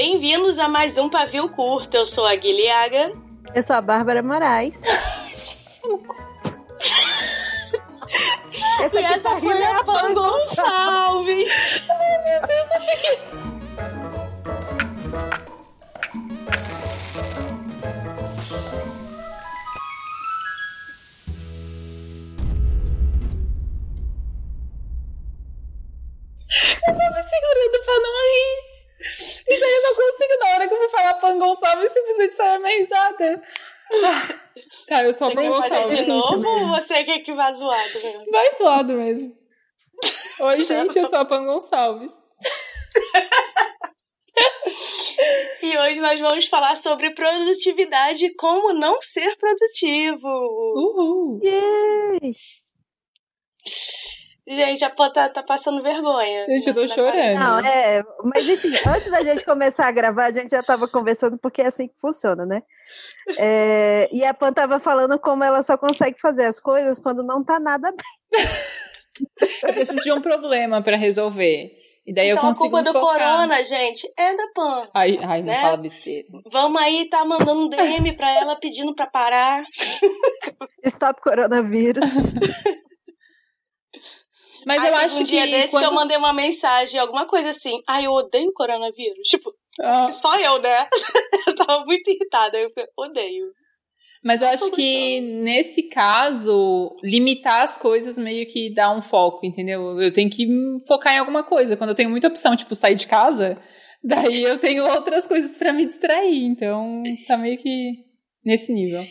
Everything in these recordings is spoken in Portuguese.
Bem-vindos a mais um Pavio Curto. Eu sou a Guilhaga. Eu sou a Bárbara Moraes. Essa, essa foi a Pan Gonçalves. Ai, meu Deus, eu fiquei... Eu me segurando pra não rir. E daí eu não consigo, na hora que eu vou falar Pan Gonçalves, simplesmente sai a minha risada. Tá, eu sou a Pan Gonçalves. De novo ou você quer que vá zoado mesmo? Vai zoado mesmo. Oi, gente, eu sou a Pan Gonçalves. e hoje nós vamos falar sobre produtividade e como não ser produtivo. Uhul! Yay! Gente, a Pan tá, tá passando vergonha. Gente, eu tô chorando. Não, é. Mas enfim, antes da gente começar a gravar, a gente já tava conversando, porque é assim que funciona, né? É, e a Pan tava falando como ela só consegue fazer as coisas quando não tá nada bem. Eu preciso de um problema pra resolver. E daí então, eu consigo a culpa do focar. corona, gente, é da Pan. Ai, ai não né? fala besteira. Vamos aí, tá mandando um DM pra ela pedindo pra parar. Stop coronavírus. Mas Ai, eu acho um dia que. desse quando... que eu mandei uma mensagem, alguma coisa assim. Ai, eu odeio coronavírus. Tipo, Ah, só eu, né? eu tava muito irritada. Eu falei, odeio. mas eu acho que nesse caso, limitar as coisas meio que dá um foco, entendeu? Eu tenho que focar em alguma coisa. Quando eu tenho muita opção, tipo, sair de casa, daí eu tenho outras coisas pra me distrair. Então, tá meio que nesse nível.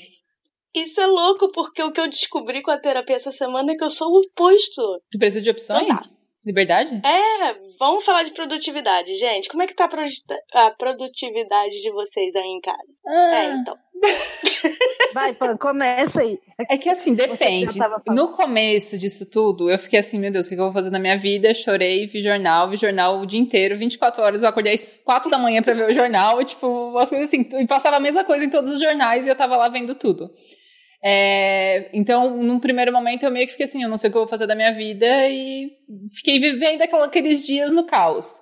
Isso é louco, porque o que eu descobri com a terapia essa semana é que eu sou o oposto. Tu precisa de opções? Então tá. Liberdade? É, vamos falar de produtividade, gente. Como é que tá a produ- a produtividade de vocês aí em casa? É, Ah, então. Vai, Pan, começa aí. É que assim, depende. No começo disso tudo, eu fiquei assim, meu Deus, o que eu vou fazer na minha vida? Chorei, vi jornal, vi jornal o dia inteiro, 24 horas. Eu acordei às 4 da manhã pra ver o jornal, e, tipo, umas coisas assim. E passava a mesma coisa em todos os jornais e eu tava lá vendo tudo. É, então, num primeiro momento, eu meio que fiquei assim, eu não sei o que eu vou fazer da minha vida e fiquei vivendo aquela- aqueles dias no caos.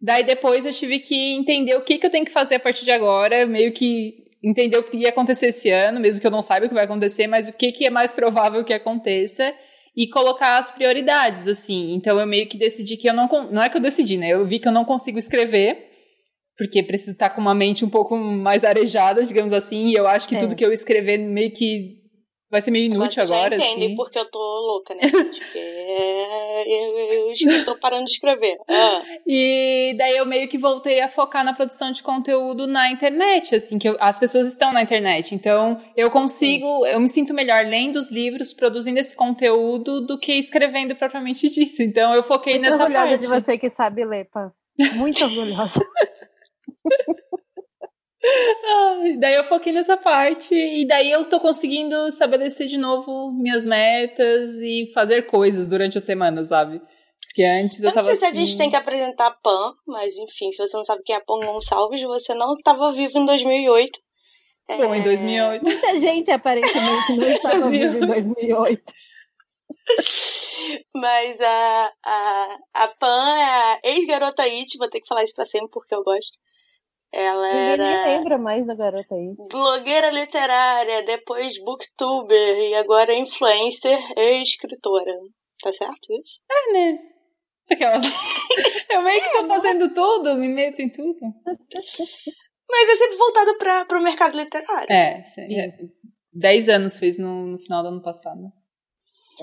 Daí depois eu tive que entender o que, que eu tenho que fazer a partir de agora, meio que entender o que ia acontecer esse ano, mesmo que eu não saiba o que vai acontecer, mas o que, que é mais provável que aconteça e colocar as prioridades, assim. Então eu meio que decidi que eu não. Não é que eu decidi, né? Eu vi que eu não consigo escrever, porque preciso estar com uma mente um pouco mais arejada, digamos assim, e eu acho que É. tudo que eu escrever meio que vai ser meio inútil Agora agora, você já entende assim. porque eu tô louca, né? Porque eu, eu, eu tô parando de escrever. Ah. E daí eu meio que voltei a focar na produção de conteúdo na internet, assim, que eu- as pessoas estão na internet. Então, eu consigo, eu me sinto melhor lendo os livros, produzindo esse conteúdo, do que escrevendo propriamente disso. Então, eu foquei Muito nessa orgulhosa parte. de você que sabe ler, Pan. Muito orgulhosa. Ai, daí eu foquei nessa parte, e daí eu tô conseguindo estabelecer de novo minhas metas e fazer coisas durante a semana, sabe? Porque antes eu, Eu não tava sei se a assim... gente tem que apresentar a Pan, mas enfim, se você não sabe quem é a Pan Gonçalves, você não estava vivo em 2008. Bom, em É, 2008. Muita gente aparentemente não estava 2008. viva em 2008. Mas a, a, a Pan é a ex-garota It, vou ter que falar isso pra sempre porque eu gosto. Ela Ninguém nem era lembra mais da garota aí. blogueira literária, depois booktuber e agora influencer e escritora. Tá certo isso? É, né? Aquela... eu meio que tô fazendo tudo, me meto em tudo. Mas é sempre voltado para o mercado literário. É, sim, é. 10 anos fez no, no final do ano passado.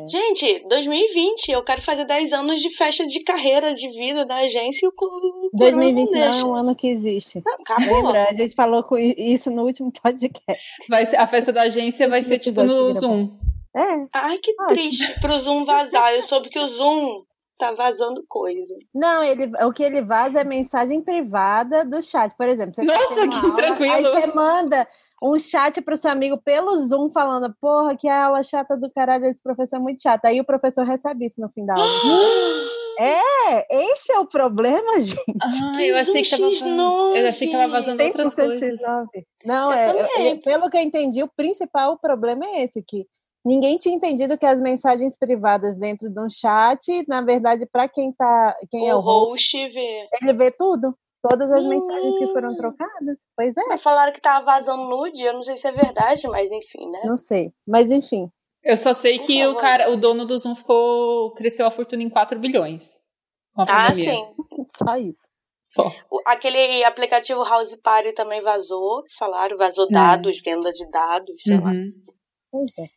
Gente, 2020, eu quero fazer 10 anos de festa de carreira, de vida da agência e o co- o corona 2020 não deixa. é um ano que existe. Não, acabou. Lembra? A gente falou com isso no último podcast. Vai ser, a festa da agência vai ser tipo no Zoom. É. Ai, que triste pro Zoom vazar. Eu soube que o Zoom tá vazando coisa. Não, ele, o que ele vaza é mensagem privada do chat. Por exemplo, você tá Nossa, que aula, tranquilo. Aí você manda um chat pro seu amigo pelo Zoom falando, porra, que aula chata do caralho, esse professor é muito chato. Aí o professor recebe isso no fim da aula. É, esse é o problema, gente. Ah, eu achei que tava X9. eu achei que tava vazando outras 100% coisas. X9. Não, Eu é, também. é- pelo que eu entendi, o principal problema é esse, que ninguém tinha entendido que as mensagens privadas dentro de um chat, na verdade, para quem tá, quem é o o host, host vê. ele vê tudo. Todas as hum. mensagens que foram hum. trocadas. Pois é. Mas falaram que tava vazando nude, eu não sei se é verdade, mas enfim, né? Não sei. Mas enfim. Eu só sei que o cara, o dono do Zoom ficou cresceu a fortuna em 4 bilhões. ah, sim. Só isso. Só. Aquele aplicativo House Party também vazou, falaram, vazou é. dados, venda de dados, sei uhum. lá. Pois é.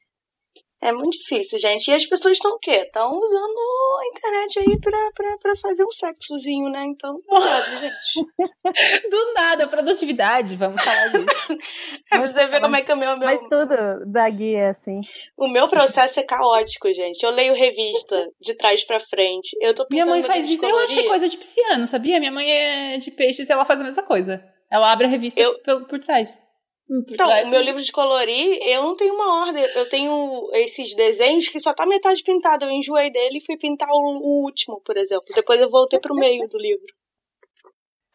É muito difícil, gente. E as pessoas estão o quê? Estão usando a internet aí pra, pra, pra fazer um sexozinho, né? Então, cuidado, gente. Do nada, produtividade, vamos falar disso. é, você vê como é que é o meu, meu. Mas tudo da guia é assim. O meu processo é caótico, gente. Eu leio revista de trás pra frente. Eu tô Minha mãe faz isso. Eu acho que é coisa de pisciano, sabia? Minha mãe é de peixes e ela faz a mesma coisa. Ela abre a revista eu... por, por trás. Então, o meu livro de colorir, eu não tenho uma ordem. Eu tenho esses desenhos que só tá metade pintado. Eu enjoei dele e fui pintar o, o último, por exemplo. Depois eu voltei pro meio do livro.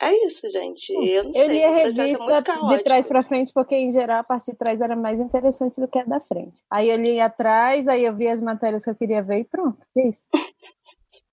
É isso, gente. Eu não eu sei. li a é revista é de trás para frente, porque em geral a parte de trás era mais interessante do que a da frente. Aí eu li atrás, aí eu vi as matérias que eu queria ver e pronto. É isso.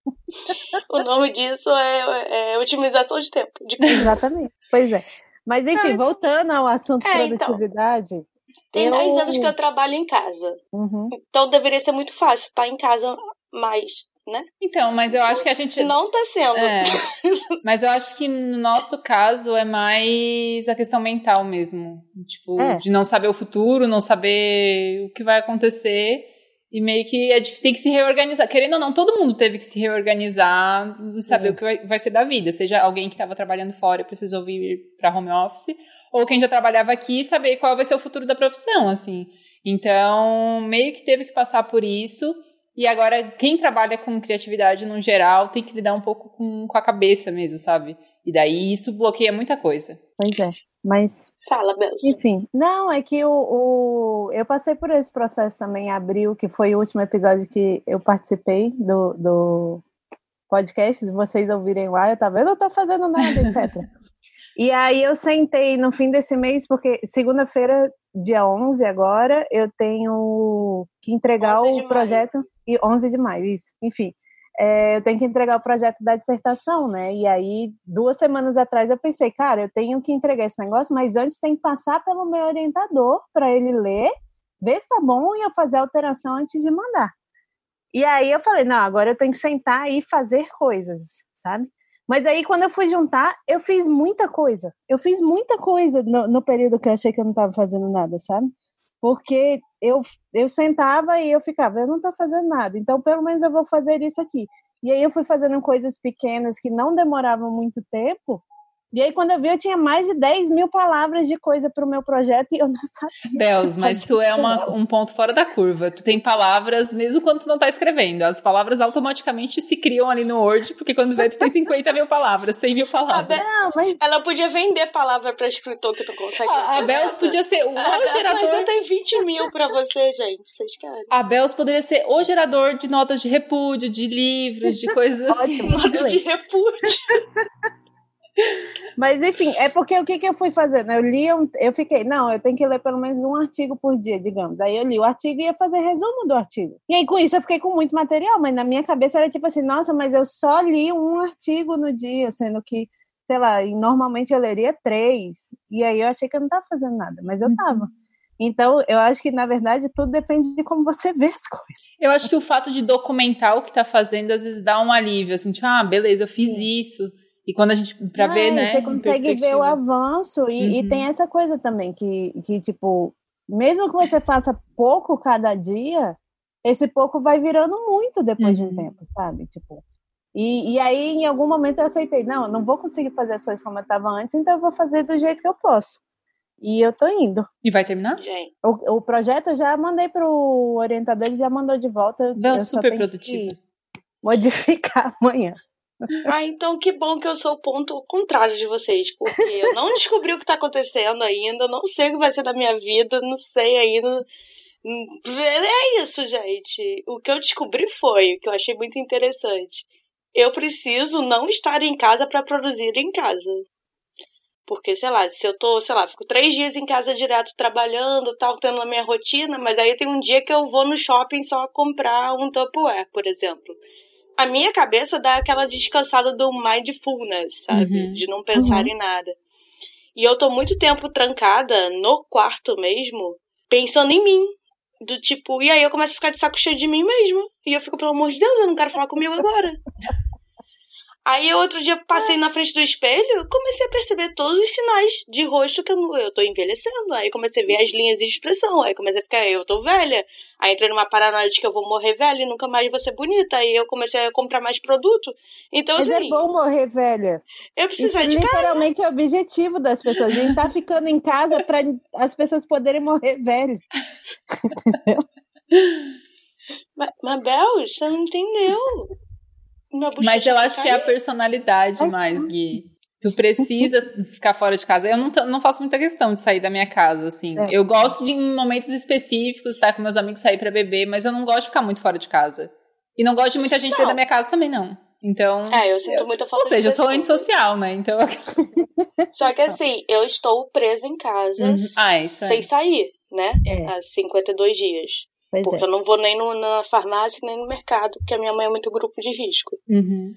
o nome disso é, é otimização de tempo. De... Exatamente. Pois é. Mas enfim, voltando ao assunto é, então, produtividade. Então, tem eu... 10 anos que eu trabalho em casa. Uhum. Então deveria ser muito fácil estar em casa mais, né? Então, mas eu acho que a gente. Não tá sendo. É. mas eu acho que no nosso caso é mais a questão mental mesmo. Tipo, é. de não saber o futuro, não saber o que vai acontecer. E meio que é, tem que se reorganizar. Querendo ou não, todo mundo teve que se reorganizar saber uhum. o que vai, vai, ser da vida. Seja alguém que estava trabalhando fora e precisou vir para home office, ou quem já trabalhava aqui e saber qual vai ser o futuro da profissão, assim. Então, meio que teve que passar por isso. E agora, quem trabalha com criatividade no geral tem que lidar um pouco com, com a cabeça mesmo, sabe? E daí isso bloqueia muita coisa. Pois é. Mas Fala, Belza. Enfim, não, é que o, o, eu passei por esse processo também em abril, que foi o último episódio que eu participei do, do podcast. Se vocês ouvirem lá, eu talvez eu tô fazendo nada, etc. e aí eu sentei no fim desse mês, porque segunda-feira, dia 11 agora, eu tenho que entregar o projeto. E 11 de maio, isso. Enfim, é, eu tenho que entregar o projeto da dissertação, né? E aí, duas semanas atrás, eu pensei, cara, eu tenho que entregar esse negócio, mas antes tem que passar pelo meu orientador para ele ler, ver se tá bom e eu fazer a alteração antes de mandar. E aí eu falei, não, agora eu tenho que sentar e fazer coisas, sabe? Mas aí, quando eu fui juntar, eu fiz muita coisa. Eu fiz muita coisa no, no período que eu achei que eu não estava fazendo nada, sabe? Porque eu, eu sentava e eu ficava, eu não estou fazendo nada, então pelo menos eu vou fazer isso aqui. E aí eu fui fazendo coisas pequenas que não demoravam muito tempo, e aí, quando eu vi, eu tinha mais de 10 mil palavras de coisa para o meu projeto e eu não sabia. Bels, mas tu é uma, um ponto fora da curva. Tu tem palavras, mesmo quando tu não está escrevendo. As palavras automaticamente se criam ali no Word, porque quando vê, tu tem 50 mil palavras, 100 mil palavras. Não, mas... Ela podia vender palavra para escritor que tu consegue. A, a Bels podia ser o a gerador. Mas eu tenho 20 mil para você, gente. Vocês querem? A Bels poderia ser o gerador de notas de repúdio, de livros, de coisas assim. notas de repúdio. Mas enfim, é porque o que, que eu fui fazendo? Eu li, um, eu fiquei, não, eu tenho que ler pelo menos um artigo por dia, digamos. Aí eu li o artigo e ia fazer resumo do artigo. E aí com isso eu fiquei com muito material, mas na minha cabeça era tipo assim, nossa, mas eu só li um artigo no dia, sendo que, sei lá, normalmente eu leria três. E aí eu achei que eu não estava fazendo nada, mas eu estava. Uhum. Então, eu acho que, na verdade, tudo depende de como você vê as coisas. Eu acho que o fato de documentar o que está fazendo, às vezes dá um alívio, assim, tipo, ah, beleza, eu fiz Sim. isso e quando a gente, pra ah, ver, né? Você consegue ver o avanço e, uhum. e, tem essa coisa também que, que, tipo, mesmo que você faça pouco cada dia, esse pouco vai virando muito depois uhum. de um uhum. tempo, sabe? Tipo, e, e aí, em algum momento, eu aceitei, não, eu não vou conseguir fazer as coisas como eu estava antes, então eu vou fazer do jeito que eu posso. E eu tô indo. E vai terminar? O, o projeto eu já mandei pro orientador, ele já mandou de volta. Deu super produtivo. Modificar amanhã. Ah, então que bom que eu sou o ponto contrário de vocês, porque eu não descobri o que tá acontecendo ainda, não sei o que vai ser da minha vida, não sei ainda. É isso, gente. O que eu descobri foi, o que eu achei muito interessante. Eu preciso não estar em casa para produzir em casa. Porque, sei lá, se eu tô, sei lá, fico três dias em casa direto trabalhando, tal, tendo a minha rotina, mas aí tem um dia que eu vou no shopping só comprar um Tupperware, por exemplo. A minha cabeça dá aquela descansada do mindfulness, sabe? Uhum. De não pensar Uhum. em nada. E eu tô muito tempo trancada no quarto mesmo, pensando em mim. Do tipo, e aí eu começo a ficar de saco cheio de mim mesmo. E eu fico, pelo amor de Deus, eu não quero falar comigo agora. Aí outro dia passei na frente do espelho, comecei a perceber todos os sinais de rosto que eu, tô envelhecendo. Aí comecei a ver as linhas de expressão. Aí comecei a ficar, eu tô velha. Aí entrei numa paranoia de que eu vou morrer velha e nunca mais vou ser bonita. Aí eu comecei a comprar mais produto. Então, Mas assim, é bom morrer velha. eu preciso Isso de casa. literalmente é o objetivo das pessoas. A gente tá ficando em casa para as pessoas poderem morrer velho. Ma- Mabel, você não entendeu. Minha bochecha Mas eu tá acho que é a personalidade Mas- mais, Gui. Tu precisa ficar fora de casa. Eu não, não faço muita questão de sair da minha casa, assim. É. Eu gosto de, em momentos específicos, estar com meus amigos, sair pra beber, mas eu não gosto de ficar muito fora de casa. E não gosto de muita gente Não. dentro da minha casa também, não. Então. É, eu sinto muita falta Ou seja, eu sou antissocial, né? Então. Só que assim, eu estou presa em casa Uhum. Ah, isso sem é. sair, né? É, Há 52 dias. Pois Porque é. eu não vou nem no- na farmácia, nem no mercado, porque a minha mãe é muito grupo de risco. Uhum.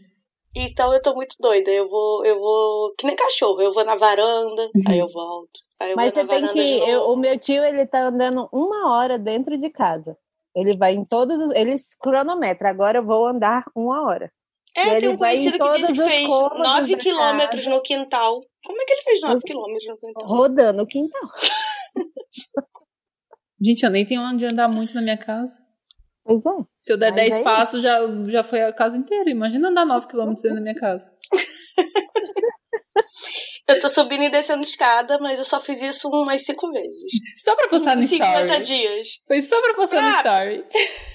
Então eu tô muito doida. Eu vou, eu vou. Que nem cachorro, eu vou na varanda, aí eu volto. Aí eu Mas você tem que. eu- o meu tio, ele tá andando uma hora dentro de casa. Ele vai em todos os. Eles cronometra. Agora eu vou andar uma hora. E É, tem ele um vai em conhecido que disse que fez cômodos 9 da quilômetros no quintal. Como é que ele fez 9 Eu- quilômetros no quintal? Rodando o quintal. Gente, eu nem tenho onde andar muito na minha casa. Pois é. Se eu der Mas 10 é passos, já, já foi a casa inteira. Imagina andar 9 km dentro da minha casa. Eu tô subindo e descendo escada, mas eu só fiz isso umas 5 vezes. Só pra postar no 50 story. dias. Foi só pra postar no Ah, story.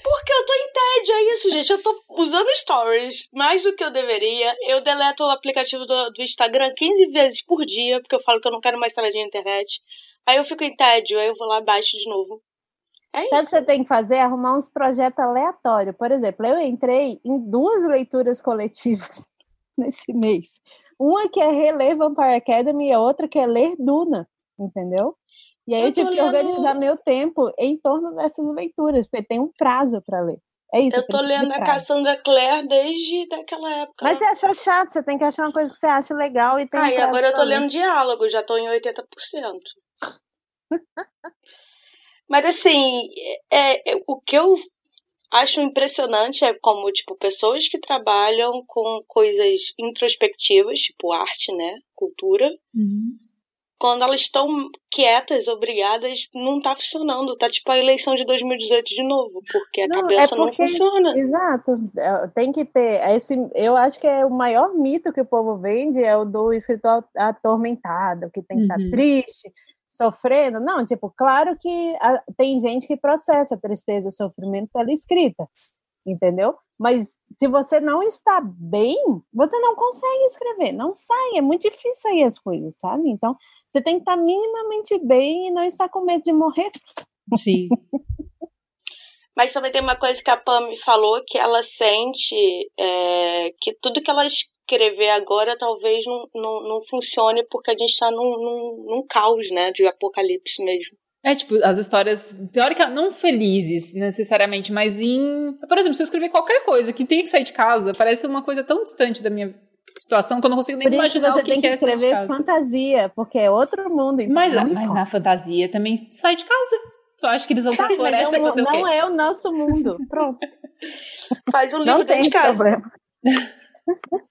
Porque eu tô em tédio, é isso, gente. Eu tô usando stories mais do que eu deveria. Eu deleto o aplicativo do, do Instagram 15 vezes por dia, porque eu falo que eu não quero mais saber de internet. Aí eu fico em tédio, aí eu vou lá e baixo de novo. É Sabe o que você tem que fazer? Arrumar uns projetos aleatórios. Por exemplo, eu entrei em duas leituras coletivas nesse mês. Uma que é reler Vampire Academy e a outra que é ler Duna, entendeu? E aí eu, Eu tive que organizar meu tempo em torno dessas leituras, porque tem um prazo para ler. É isso. Eu tô lendo a. Cassandra Clare desde daquela época. Mas você achou chato, você tem que achar uma coisa que você acha legal e tem Ah, e agora eu tô ler. lendo diálogo, já tô em 80%. Mas assim, é, é- o que eu acho impressionante é como, tipo, pessoas que trabalham com coisas introspectivas, tipo arte, né? Cultura, quando elas estão quietas, obrigadas, não tá funcionando. Tá tipo a eleição de 2018 de novo, porque a Não, é cabeça não porque- funciona. Exato, é, tem que ter. Esse, eu acho que é o maior mito que o povo vende é o do escritor atormentado, que tem que estar Uhum. triste, sofrendo. Não, tipo, claro que a- tem gente que processa a tristeza e o sofrimento pela escrita, entendeu? Mas se você não está bem, você não consegue escrever, não sai, é muito difícil sair as coisas, sabe? Então, você tem que estar minimamente bem e não estar com medo de morrer. Sim. Mas também tem uma coisa que a Pam me falou que ela sente é, que tudo que ela escrever agora talvez não, não, não funcione porque a gente tá num, num, num caos, né? De apocalipse mesmo. É tipo, as histórias, teóricas, não felizes necessariamente, mas em. Por exemplo, se eu escrever qualquer coisa que tenha que sair de casa, parece uma coisa tão distante da minha situação que eu não consigo nem Por imaginar você o que, tem que é sair de escrever casa. fantasia, porque é outro mundo. Então Mas, não mas na fantasia também sai de casa. Tu acha que eles vão pra Mas floresta e não, fazer o não quê? é o nosso mundo. Pronto. Faz um Não livro dentro tem de casa. problema.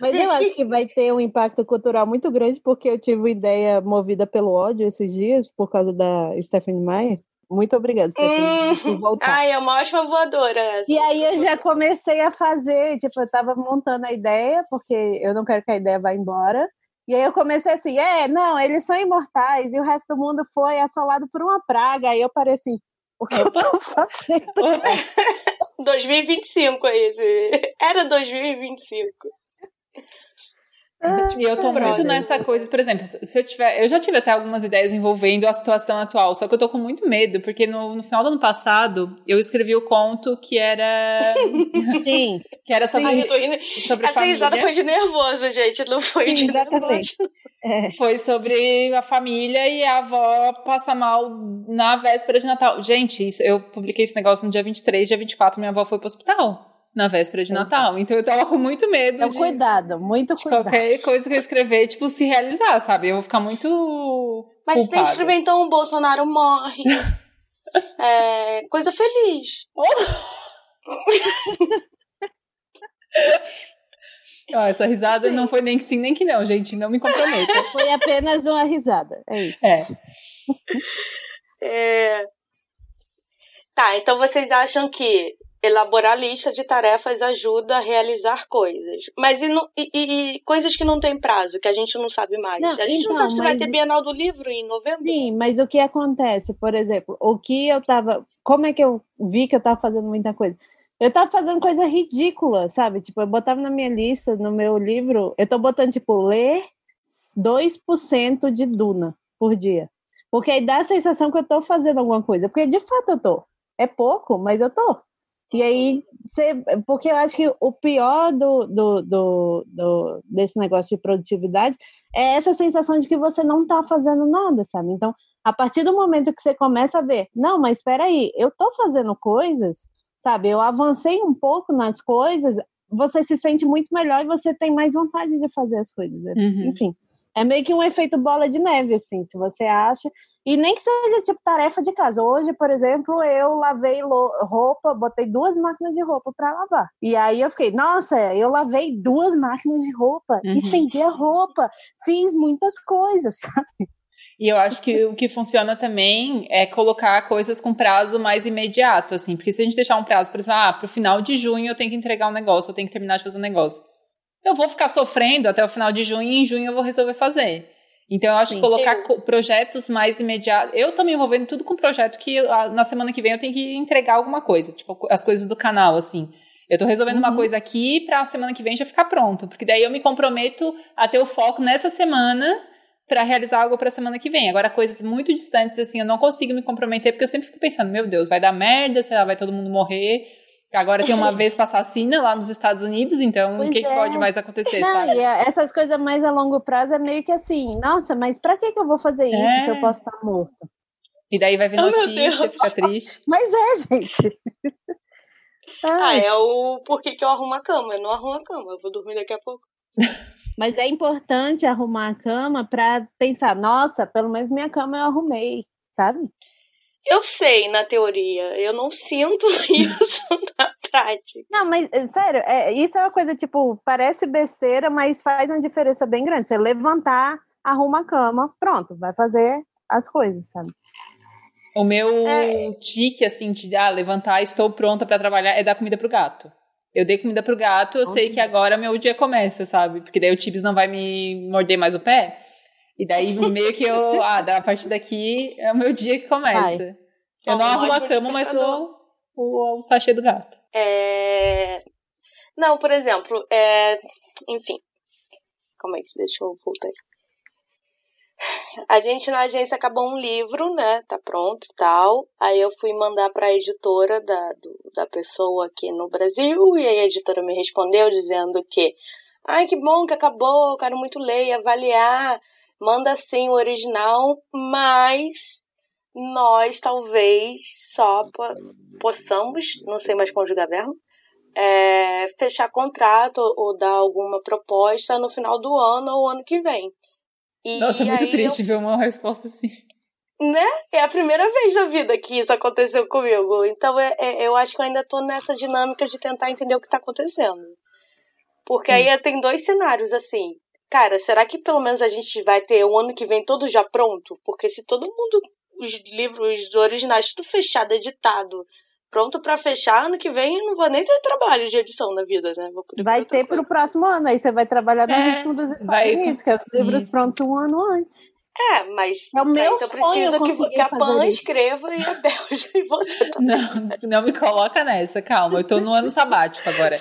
Mas eu acho que vai ter um impacto cultural muito grande, porque eu tive uma ideia movida pelo ódio esses dias, por causa da Stephanie Meyer. Muito obrigada, Stephanie, Hum, voltar. ai, é uma ótima voadora essa. E aí eu já comecei a fazer, tipo, eu tava montando a ideia, porque eu não quero que a ideia vá embora. E aí eu comecei assim, é, não, eles são imortais, e o resto do mundo foi assolado por uma praga. Aí eu parei assim, o que eu tô fazendo? 2025 é esse. Era 2025. E eu tô muito nessa coisa, por exemplo, se eu tiver. Eu já tive até algumas ideias envolvendo a situação atual, só que eu tô com muito medo, porque no, no final do ano passado eu escrevi o conto que era. Sim, que era sobre, Ai, eu tô sobre Essa família. risada foi de nervoso, gente. Não foi de Exatamente. é. Foi sobre a família e a avó passa mal na véspera de Natal. Gente, isso, eu publiquei esse negócio no dia 23, dia 24, minha avó foi pro hospital. Na véspera de Natal. Então eu tava com muito medo. Então, de, cuidado, muito de cuidado. qualquer coisa que eu escrever, tipo, se realizar, sabe? Eu vou ficar muito. Mas se tem culpada. escrever, então, o Bolsonaro morre. É, coisa feliz. Ó, essa risada não foi nem que sim nem que não, gente. Não me comprometa. Foi apenas uma risada. É isso. É. É... Tá, então vocês acham que elaborar lista de tarefas ajuda a realizar coisas. Mas e, no- e- e- coisas que não tem prazo, que a gente não sabe mais? Não, a gente não então, sabe se vai mas- ter Bienal do Livro em novembro? Sim, mas o que acontece, por exemplo, o que eu tava. Como é que eu vi que eu tava fazendo muita coisa? Eu tava fazendo coisa ridícula, sabe? Tipo, eu botava na minha lista, no meu livro, eu tô botando, tipo, ler 2% de Duna por dia. Porque aí dá a sensação que eu tô fazendo alguma coisa. Porque de fato eu tô. É pouco, mas eu tô. E aí, você, porque eu acho que o pior do, do, do, do- desse negócio de produtividade é essa sensação de que você não está fazendo nada, sabe? Então, a partir do momento que você começa a ver, não, mas espera aí, eu estou fazendo coisas, sabe? Eu avancei um pouco nas coisas, você se sente muito melhor e você tem mais vontade de fazer as coisas. né? Uhum. Enfim, é meio que um efeito bola de neve, assim, se você acha. E nem que seja tipo tarefa de casa. Hoje, por exemplo, eu lavei roupa, botei duas máquinas de roupa para lavar. E aí eu fiquei, nossa, eu lavei duas máquinas de roupa, Uhum. estendi a roupa, fiz muitas coisas, sabe? E eu acho que o que funciona também é colocar coisas com prazo mais imediato, assim. Porque se a gente deixar um prazo, por exemplo, ah, pro final de junho eu tenho que entregar um negócio, eu tenho que terminar de fazer um negócio. Eu vou ficar sofrendo até o final de junho e em junho eu vou resolver fazer. Então eu acho Sim. que colocar Eu- projetos mais imediatos. Eu tô me envolvendo tudo com projeto que eu- ah, na semana que vem eu tenho que entregar alguma coisa, tipo as coisas do canal, assim. Eu tô resolvendo uma Uhum. coisa aqui pra semana que vem já ficar pronto, porque daí eu me comprometo a ter o foco nessa semana pra realizar algo pra semana que vem. Agora, coisas muito distantes, assim, eu não consigo me comprometer, porque eu sempre fico pensando, meu Deus, vai dar merda, sei lá, vai todo mundo morrer. Agora tem uma vez assassina lá nos Estados Unidos, então Pois o que, que é. pode mais acontecer, Não, sabe? e a- essas coisas mais a longo prazo é meio que assim, nossa, mas pra que, que eu vou fazer isso É. se eu posso estar morto? E daí vai ver Oh, notícia, fica triste. Mas é, gente. Ah, é o por que que eu arrumo a cama. Eu não arrumo a cama, eu vou dormir daqui a pouco. Mas é importante arrumar a cama pra pensar, nossa, pelo menos minha cama eu arrumei, sabe? Eu sei na teoria, eu não sinto isso na prática. Não, mas é, sério, é, isso é uma coisa, tipo, parece besteira, mas faz uma diferença bem grande. Você levantar, arruma a cama, pronto, vai fazer as coisas, sabe? O meu É. tique, assim, de ah, levantar, estou pronta pra trabalhar, é dar comida pro gato. Eu dei comida pro gato, eu sei que agora meu dia começa, sabe? Porque daí o Tibs não vai me morder mais o pé. E daí meio que eu, ah, a partir daqui é o meu dia que começa. Eu não um arrumo a cama, mas dou o, o sachê do gato. É... Não, por exemplo, é... enfim. Calma aí, deixa eu voltar. aqui. A gente na agência acabou um livro, né? Tá pronto e tal. Aí eu fui mandar pra editora da, do- da pessoa aqui no Brasil. E aí a editora me respondeu dizendo que. Ai, que bom que acabou, eu quero muito ler e avaliar. Manda sim o original, mas nós talvez só po- possamos, não sei mais conjugar verbo, é, fechar contrato ou dar alguma proposta no final do ano ou ano que vem. E Nossa, é muito triste ver uma resposta assim. eu- né? É a primeira vez na vida que isso aconteceu comigo. Então é, é- eu acho que eu ainda tô nessa dinâmica de tentar entender o que tá acontecendo. Porque aí tem dois cenários assim. Cara, será que pelo menos a gente vai ter o ano que vem todo já pronto? Porque se todo mundo, os livros originais, tudo fechado, editado, pronto pra fechar, ano que vem eu não vou nem ter trabalho de edição na vida, né? Vou poder Vai ter coisa. pro próximo ano, aí você vai trabalhar no É, ritmo dos Estados vai- Unidos, que é os livros Isso. prontos um ano antes. É, mas É o meu mas eu preciso que, que a Pan isso. escreva e a Belja e você tá. Não, não me coloca nessa, calma. Eu tô no ano sabático agora.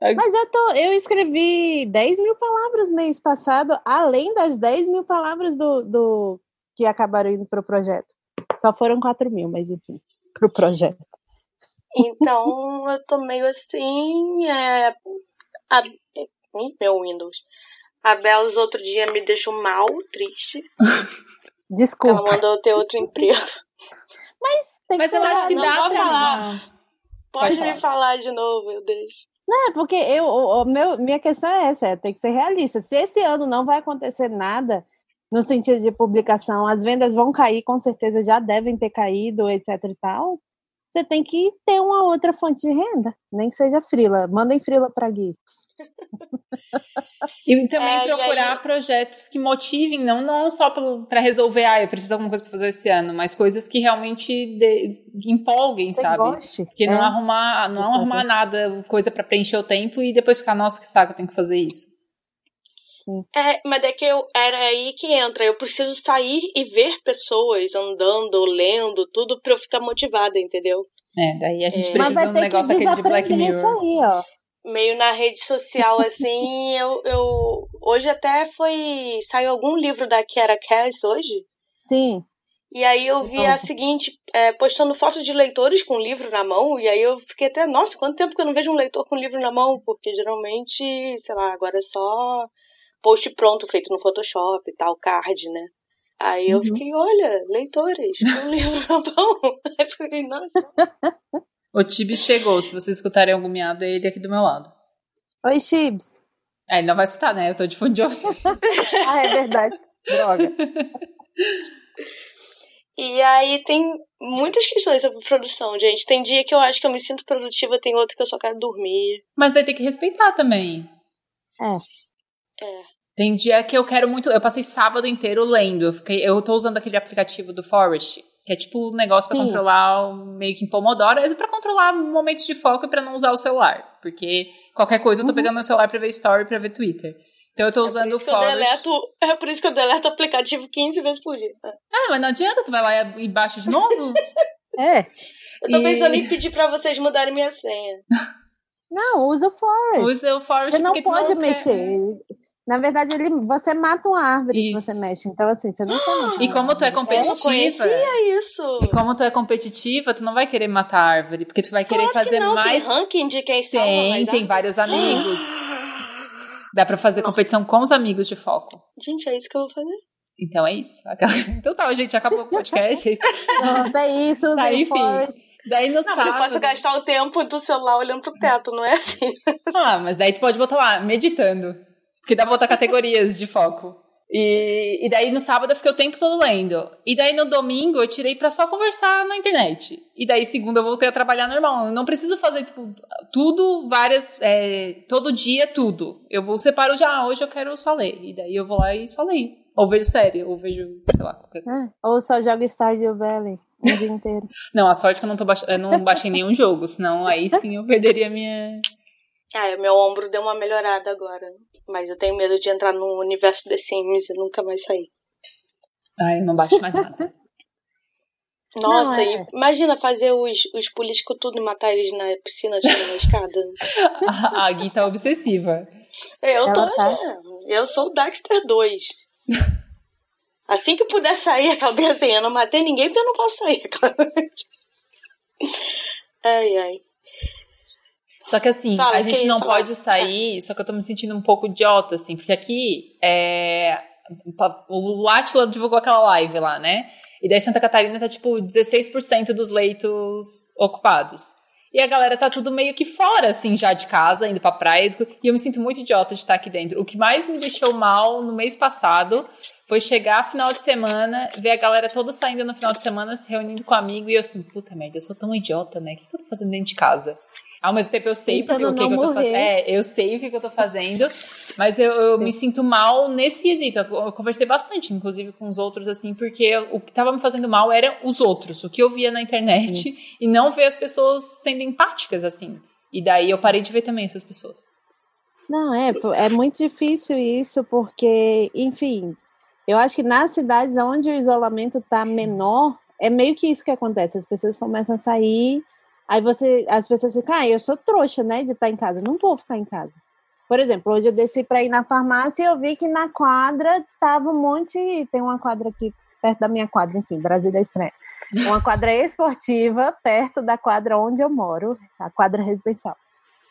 Mas eu, tô, eu escrevi 10 mil palavras mês passado, além das 10 mil palavras do, do que acabaram indo pro projeto. Só foram 4 mil, mas enfim, pro projeto. Então eu tô meio assim. É, a, meu Windows. A Belos outro dia me deixou mal, triste. Ela Desculpa. mandou eu ter outro emprego. Tem Mas eu falar, acho que não dá pra. falar. Pode, Pode me falar de novo, eu deixo. Não, é porque eu, o, o meu, minha questão é essa, é, tem que ser realista. Se esse ano não vai acontecer nada no sentido de publicação, as vendas vão cair, com certeza já devem ter caído, etc e tal. Você tem que ter uma outra fonte de renda, nem que seja frila. Mandem frila para Gui. E também é, procurar aí... projetos que motivem, não, não só para resolver, ah, eu preciso de alguma coisa para fazer esse ano, mas coisas que realmente de, empolguem, Você sabe? Goste. Que é. não arrumar, não arrumar nada, coisa para preencher o tempo e depois ficar, nossa, que saco, eu tenho que fazer isso. Sim. É, mas é que eu era aí que entra. Eu preciso sair e ver pessoas andando, lendo, tudo pra eu ficar motivada, entendeu? É, daí a gente é. precisa de um negócio daquele de Black Mirror. Isso aí, ó meio na rede social, assim, eu, eu. Hoje até foi. Saiu algum livro da Kiara Cass hoje? Sim. E aí eu vi a seguinte, é, postando fotos de leitores com livro na mão, e aí eu fiquei até, nossa, quanto tempo que eu não vejo um leitor com livro na mão? Porque geralmente, sei lá, agora é só post pronto, feito no Photoshop e tal, card, né? Aí eu uhum. fiquei, olha, leitores, com livro na mão. Aí eu fiquei, nossa. O Tibis chegou. Se vocês escutarem algum miado, é ele aqui do meu lado. Oi, Tibis. É, ele não vai escutar, né? Eu tô de fone de ouvido. ah, é verdade. Droga. E aí tem muitas questões sobre produção, gente. Tem dia que eu acho que eu me sinto produtiva, tem outro que eu só quero dormir. Mas daí tem que respeitar também. É. É. Tem dia que eu quero muito. Eu passei sábado inteiro lendo. Eu, fiquei, eu tô usando aquele aplicativo do Forest. Que é tipo um negócio para controlar meio que em Pomodoro, é para controlar momentos de foco e para não usar o celular. Porque qualquer coisa eu tô uhum. pegando meu celular para ver story, para ver Twitter. Então eu tô é usando o Forest. Deleto, é por isso que eu deleto o aplicativo 15 vezes por dia. Ah, mas não adianta, tu vai lá e baixa de novo? é. Eu tô e... pensando em pedir para vocês mudarem minha senha. Não, usa o Forest. Usa o Forest Você não pode não mexer. Quer... Na verdade, ele, você mata uma árvore isso. se você mexe. Então, assim, você não tem. E como tu é competitiva. Eu isso. E como tu é competitiva, tu não vai querer matar a árvore. Porque tu vai querer claro fazer que mais. Tem ranking de quem Tem, tem vários amigos. Dá pra fazer não. competição com os amigos de foco. Gente, é isso que eu vou fazer. Então é isso. Então tá, gente, acabou o podcast. É isso. Não, é isso. Tá, enfim. Daí no não, sábado. Eu posso gastar o tempo do celular olhando pro teto, não é assim? Ah, mas daí tu pode botar lá, meditando. Porque dá pra botar categorias de foco. E, e daí no sábado eu fiquei o tempo todo lendo. E daí no domingo eu tirei para só conversar na internet. E daí segunda eu voltei a trabalhar normal. Eu não preciso fazer tipo, tudo, várias. É, todo dia, tudo. Eu vou separo já, ah, hoje eu quero só ler. E daí eu vou lá e só leio. Ou vejo série, ou vejo, sei lá, qualquer coisa. É, ou só jogo Stardew Valley o dia inteiro. não, a sorte é que eu não, tô baix... eu não baixei nenhum jogo, senão aí sim eu perderia minha. Ah, meu ombro deu uma melhorada agora. Mas eu tenho medo de entrar no universo The Sims e nunca mais sair. Ai, não baixo mais nada. Nossa, não, é. imagina fazer os, os políticos tudo e matar eles na piscina de uma escada. a, a Gui tá obsessiva. Eu tô. Tá... É, eu sou o Dexter 2. Assim que puder sair, acabei assim, eu não matei ninguém porque eu não posso sair, claramente. Ai, ai. Só que assim, Fala, a gente não falar. pode sair, só que eu tô me sentindo um pouco idiota, assim, porque aqui é. O Atila divulgou aquela live lá, né? E daí Santa Catarina tá tipo 16% dos leitos ocupados. E a galera tá tudo meio que fora, assim, já de casa, indo pra praia. E eu me sinto muito idiota de estar aqui dentro. O que mais me deixou mal no mês passado foi chegar final de semana, ver a galera toda saindo no final de semana, se reunindo com amigo. E eu assim, puta merda, eu sou tão idiota, né? O que, que eu tô fazendo dentro de casa? Ao mesmo tempo eu sei porque, o que, que eu tô fazendo. É, eu sei o que, que eu tô fazendo, mas eu, eu me sinto mal nesse quesito. Eu, conversei bastante, inclusive, com os outros, assim, porque o que tava me fazendo mal era os outros, o que eu via na internet, Sim. e não ver as pessoas sendo empáticas, assim. E daí eu parei de ver também essas pessoas. Não, é, é muito difícil isso, porque, enfim, eu acho que nas cidades onde o isolamento tá menor, é meio que isso que acontece. As pessoas começam a sair Aí você, as pessoas ficam, ah, eu sou trouxa, né, de estar em casa, não vou ficar em casa. Por exemplo, hoje eu desci para ir na farmácia e eu vi que na quadra tava um monte, tem uma quadra aqui perto da minha quadra, enfim, Brasília Estranha. Uma quadra esportiva perto da quadra onde eu moro, a quadra residencial.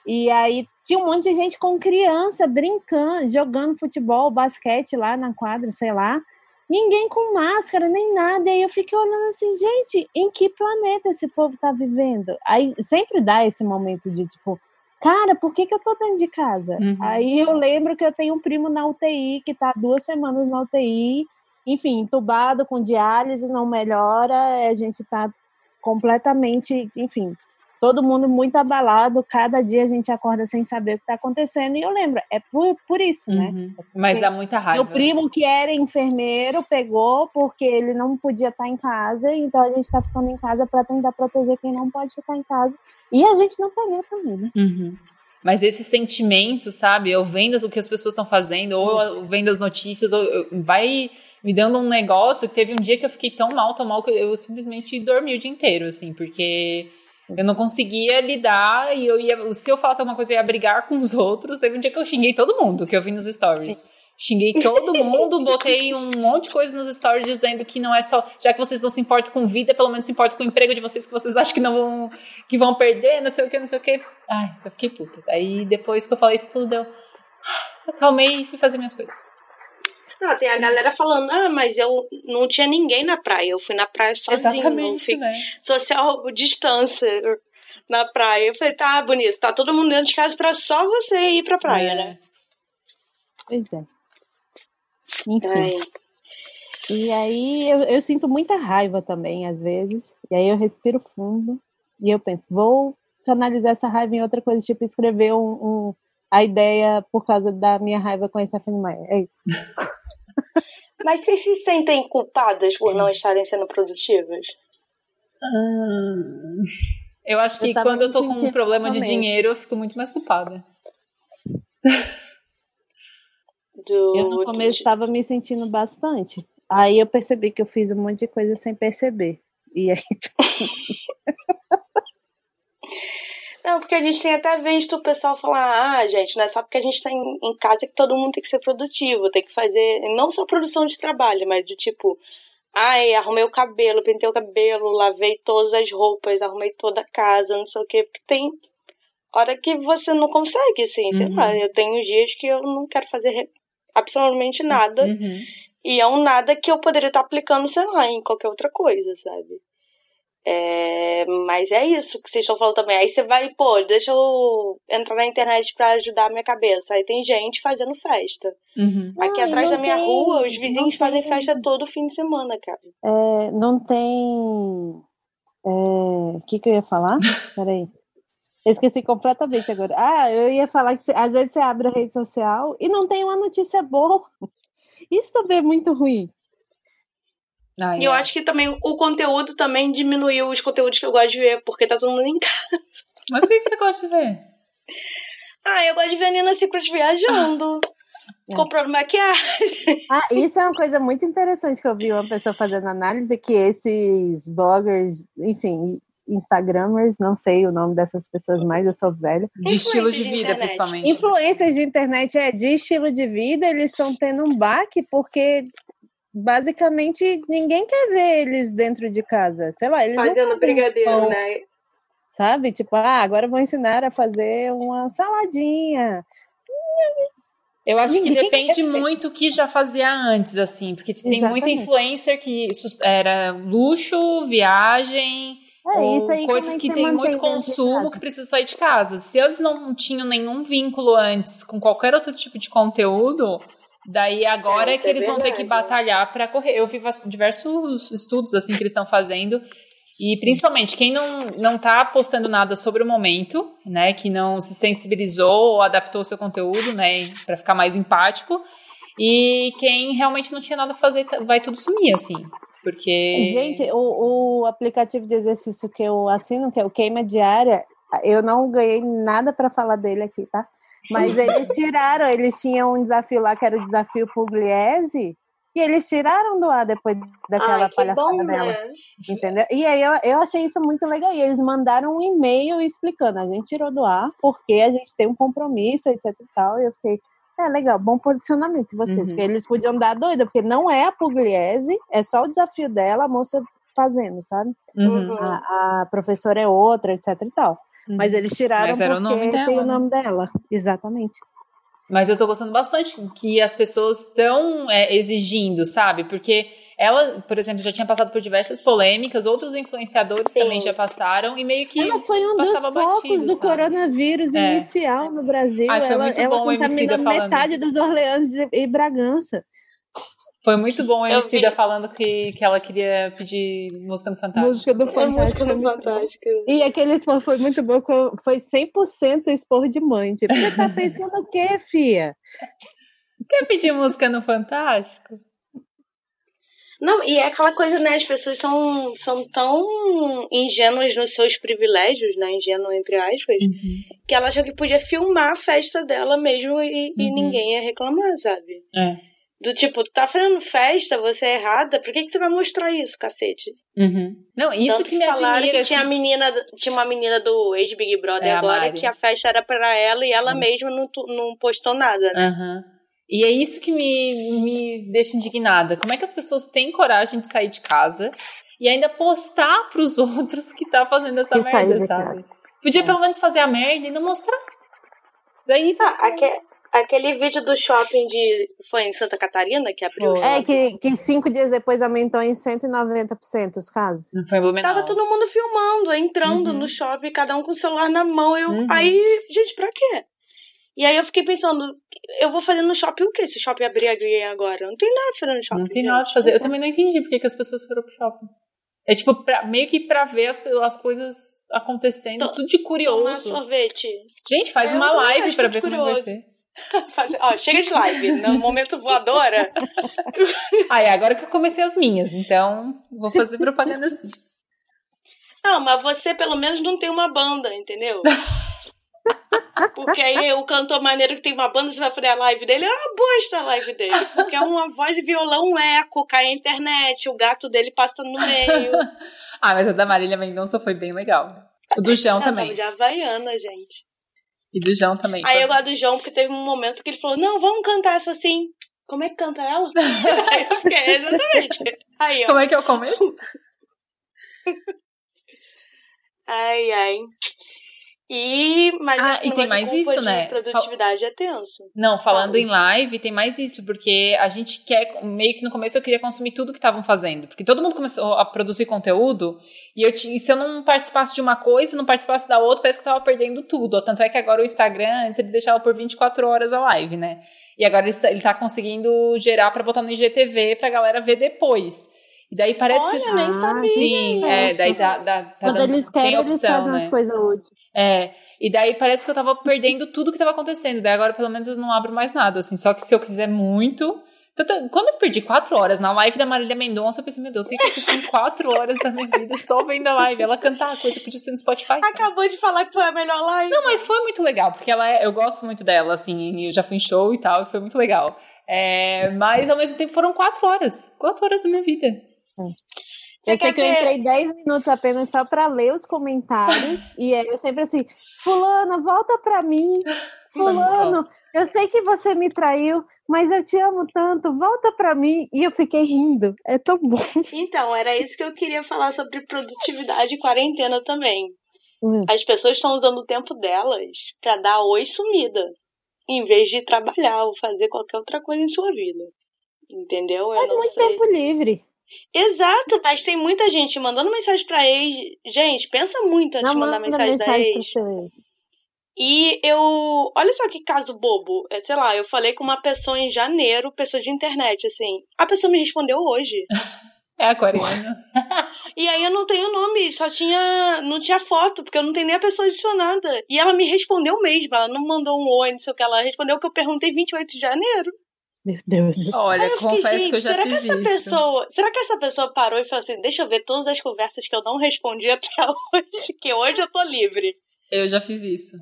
E aí tinha um monte de gente com criança brincando, jogando futebol, basquete lá na quadra, sei lá ninguém com máscara, nem nada. E aí eu fiquei olhando assim, gente, em que planeta esse povo tá vivendo? Aí sempre dá esse momento de tipo, cara, por que, que eu tô dentro de casa? Uhum. Aí eu lembro que eu tenho um primo na UTI, que tá duas semanas na UTI, enfim, entubado com diálise, não melhora, a gente tá completamente, enfim, todo mundo muito abalado, cada dia a gente acorda sem saber o que está acontecendo, e eu lembro, é por, por isso, né? Uhum. Mas dá muita raiva. Meu primo, que era enfermeiro, pegou porque ele não podia estar em casa, então a gente está ficando em casa para tentar proteger quem não pode ficar em casa, e a gente não pegou também, né? Uhum. Mas esse sentimento, sabe? Eu vendo o que as pessoas estão fazendo, Sim. ou eu vendo as notícias, ou vai me dando um negócio. Teve um dia que eu fiquei tão mal, tão mal, que eu simplesmente dormi o dia inteiro, assim, porque eu não conseguia lidar e eu ia, se eu falasse alguma coisa, eu ia brigar com os outros. Teve um dia que eu xinguei todo mundo, que eu vi nos stories. Xinguei todo mundo, botei um monte de coisa nos stories dizendo que não é só, já que vocês não se importam com vida, pelo menos se importam com o emprego de vocês que vocês acham que não vão, que vão perder, não sei o que, não sei o que. Ai, eu fiquei puta. Aí depois que eu falei isso tudo, deu. Acalmei e fui fazer minhas coisas. Ah, tem a galera falando, ah, mas eu não tinha ninguém na praia, eu fui na praia sozinho. Exatamente, né? Social distância na praia. Eu falei, tá bonito, tá todo mundo dentro de casa pra só você ir pra praia, é. né? Pois é. Enfim. Ai. E aí eu, eu sinto muita raiva também, às vezes. E aí eu respiro fundo e eu penso, vou canalizar essa raiva em outra coisa, tipo escrever um, um a ideia por causa da minha raiva com esse Maia. É isso. Mas vocês se sentem culpadas por não estarem sendo produtivas? Hum, eu acho que eu quando eu tô com um problema de dinheiro, eu fico muito mais culpada. Do... Eu no começo estava me sentindo bastante. Aí eu percebi que eu fiz um monte de coisa sem perceber. E aí. Não, porque a gente tem até visto o pessoal falar, ah, gente, não é só porque a gente tá em, em casa que todo mundo tem que ser produtivo, tem que fazer, não só produção de trabalho, mas de tipo, ai, arrumei o cabelo, pintei o cabelo, lavei todas as roupas, arrumei toda a casa, não sei o quê, porque tem hora que você não consegue, assim, uhum. sei lá, uhum. eu tenho dias que eu não quero fazer absolutamente nada, uhum. e é um nada que eu poderia estar aplicando, sei lá, em qualquer outra coisa, sabe? É, mas é isso que vocês estão falando também. Aí você vai, pô, deixa eu entrar na internet para ajudar a minha cabeça. Aí tem gente fazendo festa. Uhum. Aqui Ai, atrás da minha tem, rua, os vizinhos fazem tem. festa todo fim de semana, cara. É, não tem. O é, que, que eu ia falar? Peraí. Eu esqueci completamente agora. Ah, eu ia falar que você, às vezes você abre a rede social e não tem uma notícia boa. Isso também é muito ruim. Ah, e eu é. acho que também o conteúdo também diminuiu os conteúdos que eu gosto de ver, porque tá todo mundo em casa. Mas o que, que você gosta de ver? Ah, eu gosto de ver a Nina Secret viajando. É. comprando maquiagem. Ah, isso é uma coisa muito interessante que eu vi uma pessoa fazendo análise, que esses bloggers, enfim, Instagramers, não sei o nome dessas pessoas mais, eu sou velha. De estilo de, de vida, internet. principalmente. Influências de internet é de estilo de vida, eles estão tendo um baque porque basicamente ninguém quer ver eles dentro de casa. Sei lá, eles fazendo brigadeiro, pão, né? Sabe? Tipo, ah, agora vou ensinar a fazer uma saladinha. Eu acho Ninguém que depende muito o que já fazia antes, assim, porque tem Exatamente. muita influencer que era luxo, viagem, é, isso aí coisas que tem muito consumo que precisa sair de casa. Se eles não tinham nenhum vínculo antes com qualquer outro tipo de conteúdo, Daí agora é, é que eles vão ter que batalhar para correr. Eu vi diversos estudos assim que eles estão fazendo e principalmente quem não não tá postando nada sobre o momento, né, que não se sensibilizou ou adaptou o seu conteúdo, né, para ficar mais empático, e quem realmente não tinha nada a fazer vai tudo sumir assim. Porque Gente, o, o aplicativo de exercício que eu assino, que é o Queima Diária, eu não ganhei nada para falar dele aqui, tá? Mas eles tiraram, eles tinham um desafio lá que era o desafio Pugliese, e eles tiraram do ar depois daquela Ai, palhaçada bom, dela. Né? Entendeu? E aí eu, eu achei isso muito legal. E eles mandaram um e-mail explicando: a gente tirou do ar porque a gente tem um compromisso, etc e tal. E eu fiquei. É legal, bom posicionamento de vocês, uhum. porque eles podiam dar doida, porque não é a Pugliese, é só o desafio dela, a moça fazendo, sabe? Uhum. A, a professora é outra, etc e tal. Mas uhum. eles tiraram Mas era porque o nome dela, tem o né? nome dela. Exatamente. Mas eu tô gostando bastante que as pessoas estão é, exigindo, sabe? Porque ela, por exemplo, já tinha passado por diversas polêmicas, outros influenciadores Sim. também já passaram, e meio que. Ela foi um dos focos batido, do sabe? coronavírus É. inicial no Brasil. Ai, foi ela muito ela bom Emicida contaminou falando. metade dos Orleans e Bragança. Foi muito bom a Emicida vi. falando que, que ela queria pedir música no Fantástico. Música do É música Fantástico. do Fantástico. E aquele expor foi muito bom, foi 100% expor de mãe. Tipo, você tá pensando o quê, fia? Quer pedir música no Fantástico? Não, e é aquela coisa, né? As pessoas são, são tão ingênuas nos seus privilégios, né? Ingênuo entre aspas, que ela achou que podia filmar a festa dela mesmo e, e Uhum. ninguém ia reclamar, sabe? É. Do tipo, tu tá fazendo festa, você é errada, por que, que você vai mostrar isso, cacete? Uhum. Não, isso Tanto que me falaram admira. Que tinha, a menina, tinha uma menina do ex-Big Brother É, a agora Mari. que a festa era pra ela e ela Hum. mesma não, não postou nada, né? Aham. E é isso que me, me deixa indignada. Como é que as pessoas têm coragem de sair de casa e ainda postar pros outros que tá fazendo essa Que merda, sabe? Podia pelo menos fazer a merda e não mostrar. Daí tá. Ah, aque- aquele vídeo do shopping de. Foi em Santa Catarina que abriu o. É, que, que cinco dias depois aumentou em 190% os casos. Não foi Blumenau. Tava todo mundo filmando, entrando Uhum. no shopping, cada um com o celular na mão. Eu, Uhum. Aí, gente, pra quê? E aí eu fiquei pensando, eu vou fazer no shopping o quê? Se o shopping abrir agora? Não tem nada pra fazer no shopping. Não tem nada pra fazer. Eu também não entendi por que, que as pessoas foram pro shopping. É tipo, pra- meio que pra ver as, as coisas acontecendo, To- tudo de Tomar curioso. sorvete. Gente, faz Eu uma live pra ver como vai curioso. ser. Fazer- Ó, chega de live. No momento voadora. É agora que eu comecei as minhas, então vou fazer propaganda assim. Não, mas você pelo menos não tem uma banda, entendeu? Porque aí o cantor maneiro que tem uma banda, você vai fazer a live dele, ah, bosta a live dele. Porque é uma voz de violão, um eco, cai a internet, o gato dele passa no meio. Ah, mas a da Marília Mendonça foi bem legal. O do João Ela também. de Havaiana, gente. E do João também. Aí eu gosto do João, porque teve um momento que ele falou, não, vamos cantar essa assim. Como é que canta ela? aí eu fiquei, exatamente. Aí, ó. Como é que é o começo? Ai, ai. E, mas Ah, e tem mais isso, né? produtividade é tenso. Não, falando Fala. em live, tem mais isso, porque a gente quer, meio que no começo eu queria consumir tudo que estavam fazendo, porque todo mundo começou a produzir conteúdo, e eu e se eu não participasse de uma coisa, não participasse da outra, parece que eu tava perdendo tudo. Tanto é que agora o Instagram, antes ele deixava por 24 horas a live, né? E agora ele está, ele tá conseguindo gerar pra botar no IGTV pra galera ver depois. E daí parece Olha, que. nem Ah, sabia. Sim, é, daí dá, dá, tá Quando dando, eles tem querem, eles opção, fazem né? as coisas úteis. É, e daí parece que eu tava perdendo tudo que tava acontecendo. Daí agora, pelo menos, eu não abro mais nada, assim. Só que se eu quiser muito. Tanto- Quando eu perdi quatro horas na live da Marília Mendonça, eu pensei, meu Deus, o que eu fiz com quatro horas da minha vida só vendo a live? Ela cantar a coisa, podia ser no Spotify. sabe? Acabou de falar que foi a melhor live. Não, mas foi muito legal, porque ela é- eu gosto muito dela, assim, eu já fui em show e tal, e foi muito legal. É, mas ao mesmo tempo foram quatro horas. Quatro horas da minha vida. Você Eu sei que eu entrei 10 minutos apenas só pra ler os comentários. e aí eu sempre assim, fulana, volta pra mim. Fulano, eu sei que você me traiu, mas eu te amo tanto, volta pra mim. E eu fiquei rindo. É tão bom. Então, era isso que eu queria falar sobre produtividade e quarentena também. Hum. As pessoas estão usando o tempo delas pra dar oi sumida, em vez de trabalhar ou fazer qualquer outra coisa em sua vida. Entendeu? Eu É muito sei. tempo livre. Exato, mas tem muita gente mandando mensagem pra ex. Gente, pensa muito antes Não de mandar manda mensagem, da mensagem pro ex. E eu. Olha só que caso bobo. É, sei lá, eu falei com uma pessoa em janeiro, pessoa de internet, assim. A pessoa me respondeu hoje. É aquariana. E aí eu não tenho nome, só tinha. Não tinha foto, porque eu não tenho nem a pessoa adicionada. E ela me respondeu mesmo. Ela não mandou um oi, não sei o que. Ela respondeu que eu perguntei 28 de janeiro. Meu Deus do céu. Olha, fiquei, confesso que eu já será fiz que essa isso. pessoa. Será que essa pessoa parou e falou assim: deixa eu ver todas as conversas que eu não respondi até hoje, que hoje eu tô livre. Eu já fiz isso.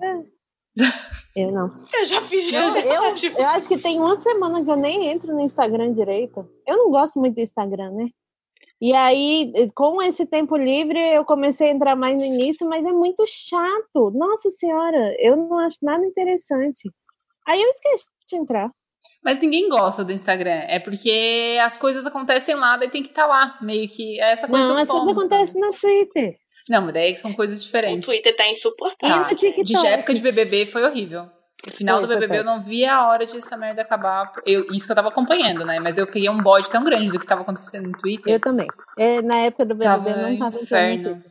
Eu não. Eu já fiz Eu, isso. eu, tipo, eu acho que tem uma semana que eu nem entro no Instagram direito. Eu não gosto muito do Instagram, né? E aí, com esse tempo livre, eu comecei a entrar mais no início, mas é muito chato. Nossa Senhora, eu não acho nada interessante. Aí eu esqueci de entrar. Mas ninguém gosta do Instagram. É porque as coisas acontecem lá, daí tem que estar lá. Meio que é essa coisa Não, do as coisas acontecem no Twitter. Não, mas daí são coisas o diferentes. Twitter tá insuportável. Tá. De época de BBB foi horrível. No final Foi, do BBB eu não vi a hora de essa merda acabar. Eu, isso que eu tava acompanhando, né? Mas eu peguei um bode tão grande do que tava acontecendo no Twitter. Eu também. É, na época do BBB Tava eu não tava inferno.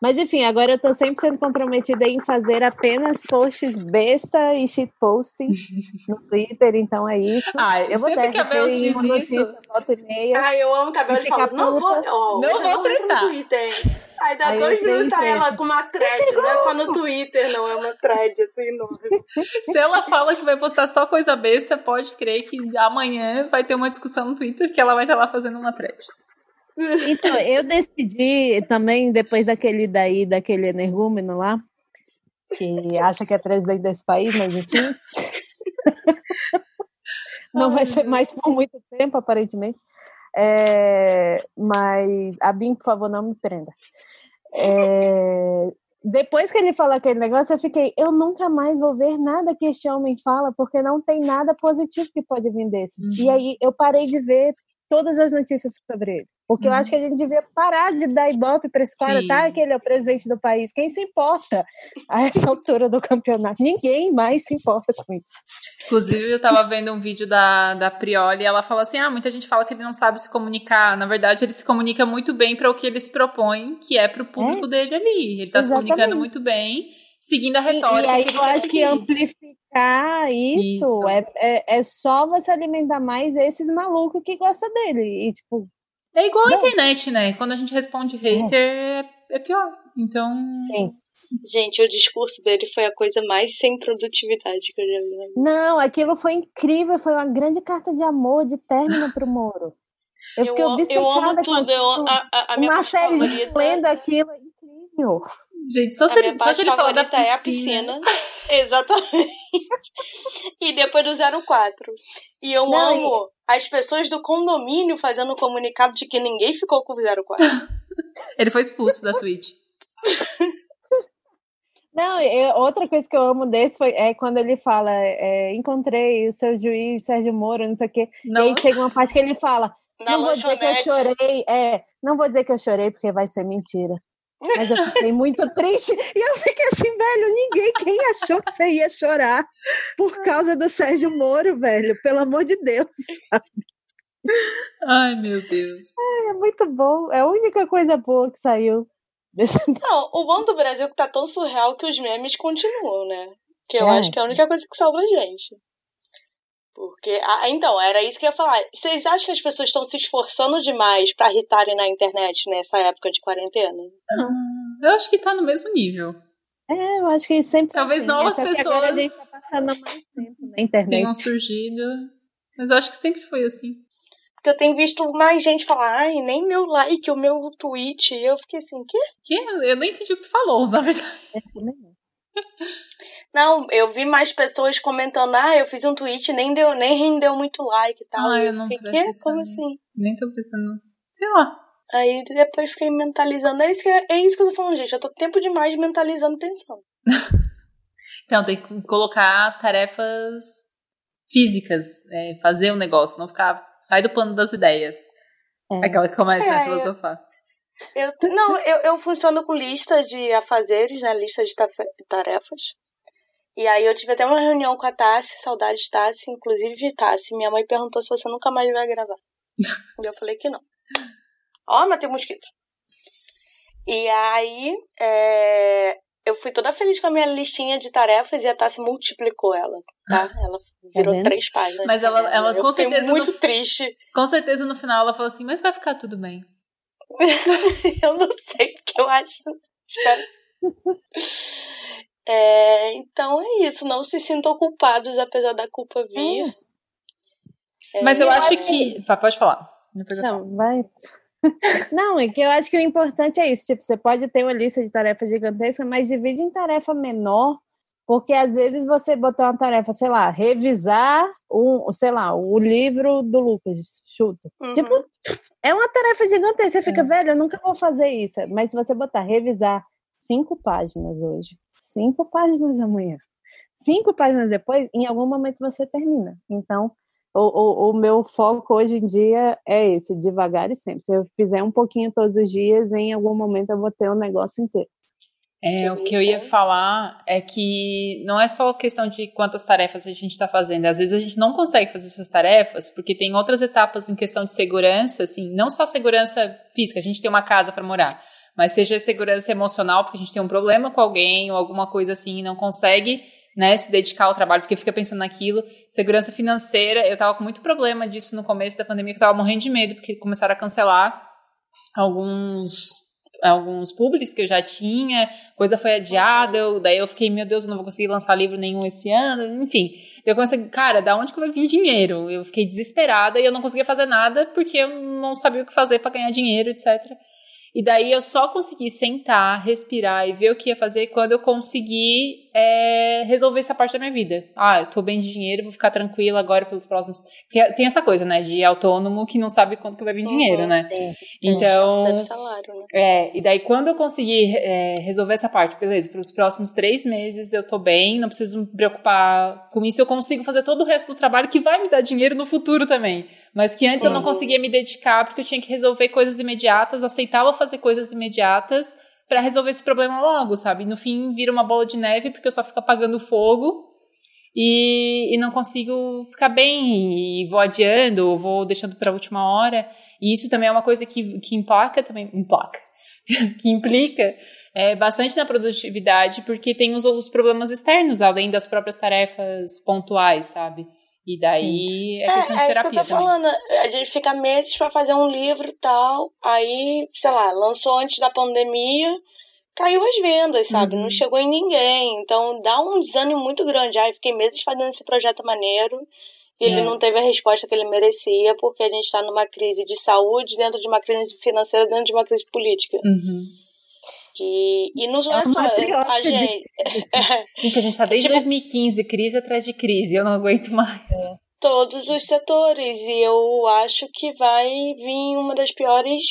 Mas enfim, agora eu tô sempre sendo comprometida em fazer apenas posts besta e shitposting no Twitter, então é isso. Ah, eu vou sempre que a Bel diz isso, notícia, volta e meia. Ai, eu amo que a Bel E fala, fica não vou, ó, Não vou tretar. no Twitter, hein? Aí dá Aí dois minutos, tá entrei. ela com uma thread, não é só no Twitter, não, é uma thread, assim, enorme. Se ela fala que vai postar só coisa besta, pode crer que amanhã vai ter uma discussão no Twitter que ela vai estar lá fazendo uma thread. Então, eu decidi também, depois daquele daí, daquele energúmeno lá, que acha que é presidente desse país, mas enfim. Não vai ser mais por muito tempo, aparentemente. É, mas a Bim, por favor, não me prenda. É, depois que ele falou aquele negócio, eu fiquei, eu nunca mais vou ver nada que este homem fala, porque não tem nada positivo que pode vir desses. E Uhum. aí eu parei de ver todas as notícias sobre ele. Porque eu Uhum. acho que a gente devia parar de dar ibope para esse cara, Sim. tá? Que ele é o presidente do país. Quem se importa a essa altura do campeonato? Ninguém mais se importa com isso. Inclusive, eu tava vendo um vídeo da, da Prioli e ela fala assim: ah, muita gente fala que ele não sabe se comunicar. Na verdade, ele se comunica muito bem para o que ele se propõe, que é pro público dele ali. Ele tá se comunicando muito bem, seguindo a E, retórica e aí que ele eu acho que seguir. amplificar isso, Isso. É, é, é só você alimentar mais esses malucos que gostam dele. E, tipo, É igual a internet, né? Quando a gente responde hater, é, é pior. Então. sim. Gente, o discurso dele foi a coisa mais sem produtividade que eu já vi. Não, aquilo foi incrível, foi uma grande carta de amor, de término pro Moro. Eu fiquei Eu, obcecada eu amo com tudo, eu, aquilo. a, a, a minha Marcelinho favorita... lendo aquilo é incrível. Gente, só se ele, só se ele falar da piscina. é a piscina. Exatamente. E depois do 04. E eu Não, amo as pessoas do condomínio fazendo um comunicado de que ninguém ficou com o 04. Ele foi expulso da Twitch. Não, eu- outra coisa que eu amo desse foi é quando ele fala: é, encontrei o seu juiz Sérgio Moro, não sei o quê. E aí chega uma parte que ele fala: Na não vou dizer que eu chorei, é, não vou dizer que eu chorei porque vai ser mentira. Mas eu fiquei muito triste e eu fiquei assim, velho, ninguém, quem achou que você ia chorar por causa do Sérgio Moro, velho? Pelo amor de Deus. Ai, meu Deus. É muito bom, é a única coisa boa que saiu. desse- Não, o bom do Brasil é que tá tão surreal que os memes continuam, né? Que eu É. acho que é a única coisa que salva a gente. Porque, ah, então, era isso que eu ia falar. Vocês acham que as pessoas estão se esforçando demais pra irritarem na internet nessa época de quarentena? Eu acho que tá no mesmo nível. É, eu acho que sempre. foi Talvez assim, novas só que agora A gente pessoas tá passando mais tempo na internet. Tenham surgido. Mas eu acho que sempre foi assim. Porque eu tenho visto mais gente falar, ai, nem meu like, o meu tweet. E eu fiquei assim, quê? Que eu nem entendi o que tu falou, na verdade. É, também não. Não, eu vi mais pessoas comentando, ah, eu fiz um tweet, nem deu, nem rendeu muito like e tal. Ah, eu não fiquei, Como assim? Nem tô pensando. Sei lá. Aí depois fiquei mentalizando. É isso, que, é isso que eu tô falando, gente. Eu tô tempo demais mentalizando, pensando. Então, tem que colocar tarefas físicas. é, fazer um negócio, não ficar. Sai do plano das ideias. É. Aquela que começa É, a eu- filosofar. Eu, não, eu, eu funciono com lista de afazeres, né? Lista de tarefas. E aí eu tive até uma reunião com a Tassi, saudades Tassi, inclusive Tassi. Minha mãe perguntou se você nunca mais vai gravar. e eu falei que não. Ó, matei um mosquito. E aí, é, eu fui toda feliz com a minha listinha de tarefas e a Tassi multiplicou ela, tá? Ela virou vendo? três páginas. Mas ela- Eu ela com certeza muito não- triste. Com certeza no final ela falou assim: Mas vai ficar tudo bem. eu não sei o que eu acho. É, então é isso. Não se sintam culpados, apesar da culpa vir. É, Mas eu, eu acho acho que. Pá, Pode falar. Depois eu falo. Não, vai. Não, é que eu acho que o importante é isso. Tipo, você pode ter uma lista de tarefas gigantesca, mas divide em tarefa menor, porque às vezes você botar uma tarefa, sei lá, revisar um, sei lá, o livro do Lucas, chuta. Uhum. Tipo, é uma tarefa gigantesca. Você fica, É. velho, eu nunca vou fazer isso. Mas se você botar revisar cinco páginas hoje, cinco páginas amanhã, cinco páginas depois, em algum momento você termina. Então, o, o, o meu foco hoje em dia é esse, devagar e sempre. Se eu fizer um pouquinho todos os dias, em algum momento eu vou ter o negócio inteiro. É, o que eu ia falar é que não é só questão de quantas tarefas a gente está fazendo. Às vezes a gente não consegue fazer essas tarefas porque tem outras etapas em questão de segurança, assim, não só segurança física, a gente tem uma casa para morar, mas seja segurança emocional, porque a gente tem um problema com alguém ou alguma coisa assim e não consegue né, se dedicar ao trabalho porque fica pensando naquilo. Segurança financeira, eu tava com muito problema disso no começo da pandemia, que eu tava morrendo de medo porque começaram a cancelar alguns alguns públicos que eu já tinha, coisa foi adiada, eu, daí eu fiquei, meu Deus, eu não vou conseguir lançar livro nenhum esse ano, enfim. Eu comecei, cara, da onde que vai vir dinheiro? Eu fiquei desesperada e eu não conseguia fazer nada porque eu não sabia o que fazer para ganhar dinheiro, etc. E daí eu só consegui sentar, respirar e ver o que ia fazer quando eu consegui é, resolver essa parte da minha vida. Ah, eu tô bem de dinheiro, vou ficar tranquila agora pelos próximos. Porque tem essa coisa, né, de autônomo que não sabe quanto que vai vir uhum, dinheiro, né? Sim, Então. Salário, né? É, e daí quando eu consegui é, resolver essa parte, beleza, pelos próximos três meses eu tô bem, não preciso me preocupar com isso, eu consigo fazer todo o resto do trabalho que vai me dar dinheiro no futuro também. Mas que antes uhum. eu não uhum. conseguia me dedicar porque eu tinha que resolver coisas imediatas, aceitava fazer coisas imediatas para resolver esse problema logo, sabe? No fim vira uma bola de neve porque eu só fico apagando fogo e, e não consigo ficar bem e vou adiando, vou deixando para a última hora. E isso também é uma coisa que, que implaca também, implaca, que implica é, bastante na produtividade porque tem os outros problemas externos além das próprias tarefas pontuais, sabe? E daí é questão é, de terapia é isso que eu tô também. falando. A gente fica meses para fazer um livro e tal. Aí, sei lá, lançou antes da pandemia, caiu as vendas, sabe? Uhum. Não chegou em ninguém. Então dá um desânimo muito grande. Aí fiquei meses fazendo esse projeto maneiro. E ele é. não teve a resposta que ele merecia, porque a gente está numa crise de saúde, dentro de uma crise financeira, dentro de uma crise política. Uhum. E, e não é, é só a gente. gente, a gente tá desde tipo, 2015, crise atrás de crise, eu não aguento mais. É. Todos os setores, e eu acho que vai vir uma das piores,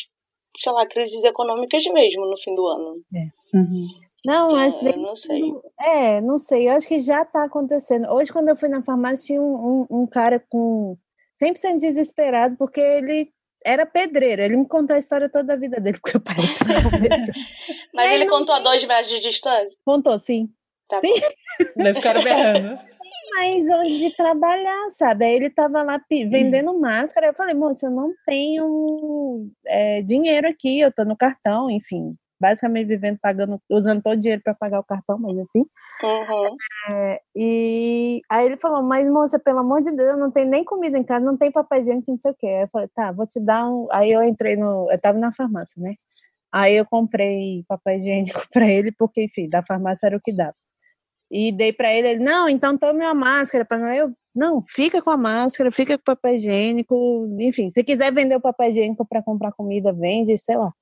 sei lá, crises econômicas mesmo no fim do ano. É. Uhum. Não, é, acho que. Não sei. É, não sei, eu acho que já tá acontecendo. Hoje, quando eu fui na farmácia, tinha um, um, um cara com 100% desesperado, porque ele era pedreiro. Ele me contou a história toda a vida dele, porque eu parei Mas ele contou a dois metros de distância? Contou, sim. Tá sim. Deve ficar berrando. Mas onde trabalhar, sabe? Aí ele tava lá vendendo hum. máscara. Eu falei, moço, eu não tenho é, dinheiro aqui, eu tô no cartão, enfim basicamente vivendo, pagando, usando todo o dinheiro para pagar o cartão, mas assim. Uhum. É, e aí ele falou, mas moça, pelo amor de Deus, não tem nem comida em casa, não tem papel higiênico, não sei o quê. Aí eu falei, tá, vou te dar um. Aí eu entrei no. Eu tava na farmácia, né? Aí eu comprei papel higiênico para ele, porque, enfim, da farmácia era o que dava. E dei para ele, ele, não, então tome uma máscara para não. Eu, não, fica com a máscara, fica com o papel higiênico, enfim, se quiser vender o papel higiênico para comprar comida, vende, sei lá.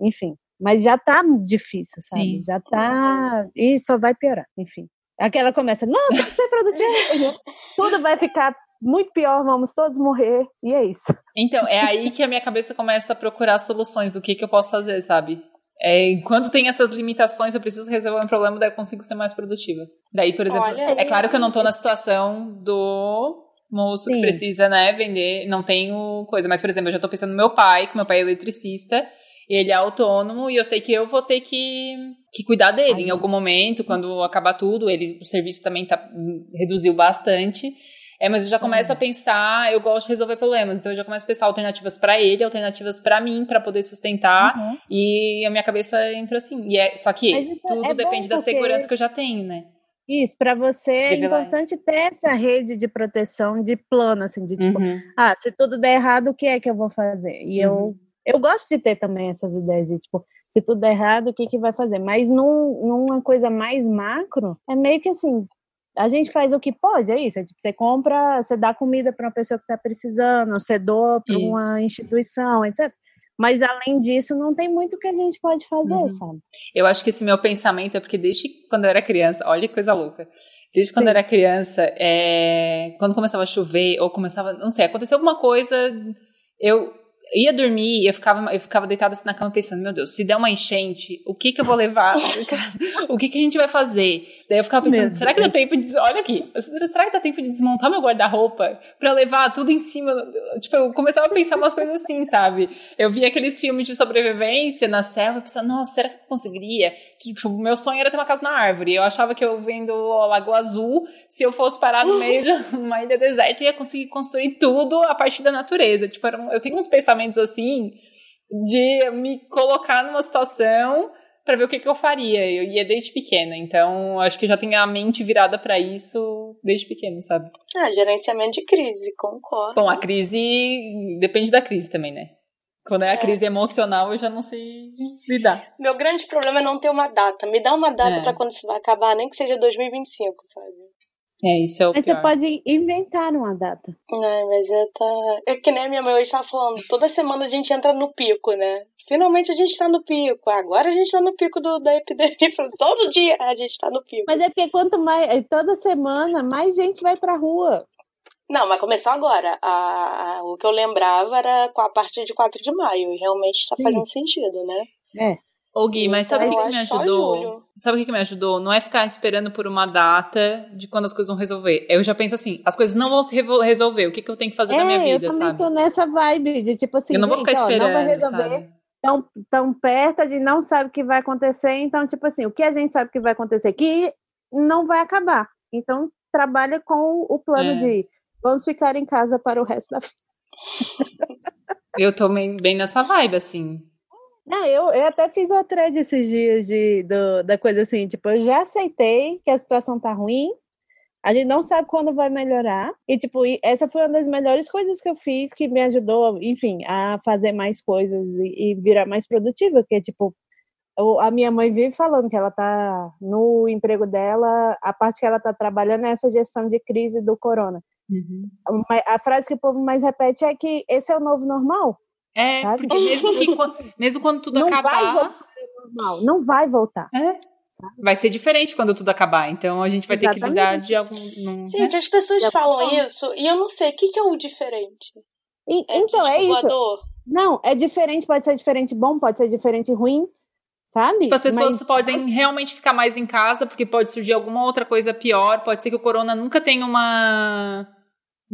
Enfim, mas já tá difícil, sabe? Sim. Já tá. E só vai piorar, enfim. Aquela começa, não, tem que ser produtivo. Tudo vai ficar muito pior, vamos todos morrer, e é isso. Então, é aí que a minha cabeça começa a procurar soluções do que, que eu posso fazer, sabe? É, enquanto tem essas limitações, eu preciso resolver um problema, daí eu consigo ser mais produtiva. Daí, por exemplo, Olha, é claro que eu não tô na situação do moço Sim. que precisa, né, vender, não tenho coisa, mas, por exemplo, eu já tô pensando no meu pai, que meu pai é eletricista, ele é autônomo e eu sei que eu vou ter que, que cuidar dele em algum momento, quando acabar tudo. Ele, o serviço também tá, reduziu bastante. É, mas eu já começo a pensar, eu gosto de resolver problemas, então eu já começo a pensar alternativas para ele, alternativas para mim, para poder sustentar, uhum. e a minha cabeça entra assim. E é, só que tudo é depende da segurança que eu já tenho, né? Isso, para você é importante ter essa rede de proteção de plano, assim, de tipo, uhum. ah, se tudo der errado, o que é que eu vou fazer? E uhum eu gosto de ter também essas ideias de, tipo, se tudo der errado, o que, que vai fazer? Mas num, numa coisa mais macro, é meio que assim, a gente faz o que pode, é isso. É tipo, você compra, você dá comida para uma pessoa que está precisando, você doa para uma instituição, etc. Mas além disso, não tem muito que a gente pode fazer, uhum. sabe? Eu acho que esse meu pensamento é porque desde quando eu era criança, olha que coisa louca. Desde quando Sim. eu era criança, é, quando começava a chover ou começava, não sei, aconteceu alguma coisa, eu ia dormir, eu ficava, eu ficava deitada assim na cama pensando, meu Deus, se der uma enchente, o que que eu vou levar? o que que a gente vai fazer? Daí eu ficava pensando, meu será que dá tempo de, olha aqui, será que dá tempo de desmontar meu guarda-roupa pra levar tudo em cima? Tipo, eu começava a pensar umas coisas assim, sabe? Eu via aqueles filmes de sobrevivência na selva, pensando, nossa, será que eu conseguiria? Tipo, meu sonho era ter uma casa na árvore. Eu achava que eu vendo a Lagoa Azul, se eu fosse parar no meio de uma ilha deserta, eu ia conseguir construir tudo a partir da natureza. Tipo, eu tenho uns pensamentos pensamentos assim, de me colocar numa situação para ver o que, que eu faria. Eu ia desde pequena, então acho que já tenho a mente virada para isso desde pequena, sabe? Ah, gerenciamento de crise, concordo. Bom, a crise depende da crise também, né? Quando é a é. crise emocional, eu já não sei lidar. Meu grande problema é não ter uma data. Me dá uma data é. para quando isso vai acabar, nem que seja 2025, sabe? É, isso é o Mas pior. você pode inventar uma data. É, mas é, tá... é que nem a minha mãe hoje estava falando, toda semana a gente entra no pico, né? Finalmente a gente está no pico. Agora a gente está no pico do, da epidemia. Todo dia a gente está no pico. Mas é porque quanto mais. É, toda semana, mais gente vai pra rua. Não, mas começou agora. A, a, o que eu lembrava era com a partir de 4 de maio. E realmente está fazendo sentido, né? É. Ô Gui, mas sabe o que, que me ajudou? Sabe o que, que me ajudou? Não é ficar esperando por uma data de quando as coisas vão resolver. Eu já penso assim, as coisas não vão se resolver. O que, que eu tenho que fazer é, na minha vida, eu também sabe? tô nessa vibe de tipo assim, eu não vou ficar esperando, ó, não vai resolver. Sabe? Tão, tão perto de não sabe o que vai acontecer, então, tipo assim, o que a gente sabe que vai acontecer? Que não vai acabar. Então, trabalha com o plano é. de vamos ficar em casa para o resto da vida. eu tô bem nessa vibe, assim. Não, eu, eu até fiz uma thread esses dias de, do, da coisa assim, tipo, eu já aceitei que a situação tá ruim, a gente não sabe quando vai melhorar, e tipo, essa foi uma das melhores coisas que eu fiz, que me ajudou, enfim, a fazer mais coisas e, e virar mais produtiva, que é tipo, eu, a minha mãe vive falando que ela tá no emprego dela, a parte que ela tá trabalhando é essa gestão de crise do corona. Uhum. A frase que o povo mais repete é que esse é o novo normal. É, sabe? porque mesmo, que, mesmo quando tudo não acabar. Vai voltar normal, não vai voltar. É. Vai ser diferente quando tudo acabar, então a gente vai Exatamente. ter que lidar de algum. Num, gente, né? as pessoas falam isso e eu não sei, o que, que é o diferente? E, é então, é isso. Não, é diferente, pode ser diferente bom, pode ser diferente ruim, sabe? Tipo, as pessoas Mas... podem realmente ficar mais em casa, porque pode surgir alguma outra coisa pior, pode ser que o corona nunca tenha uma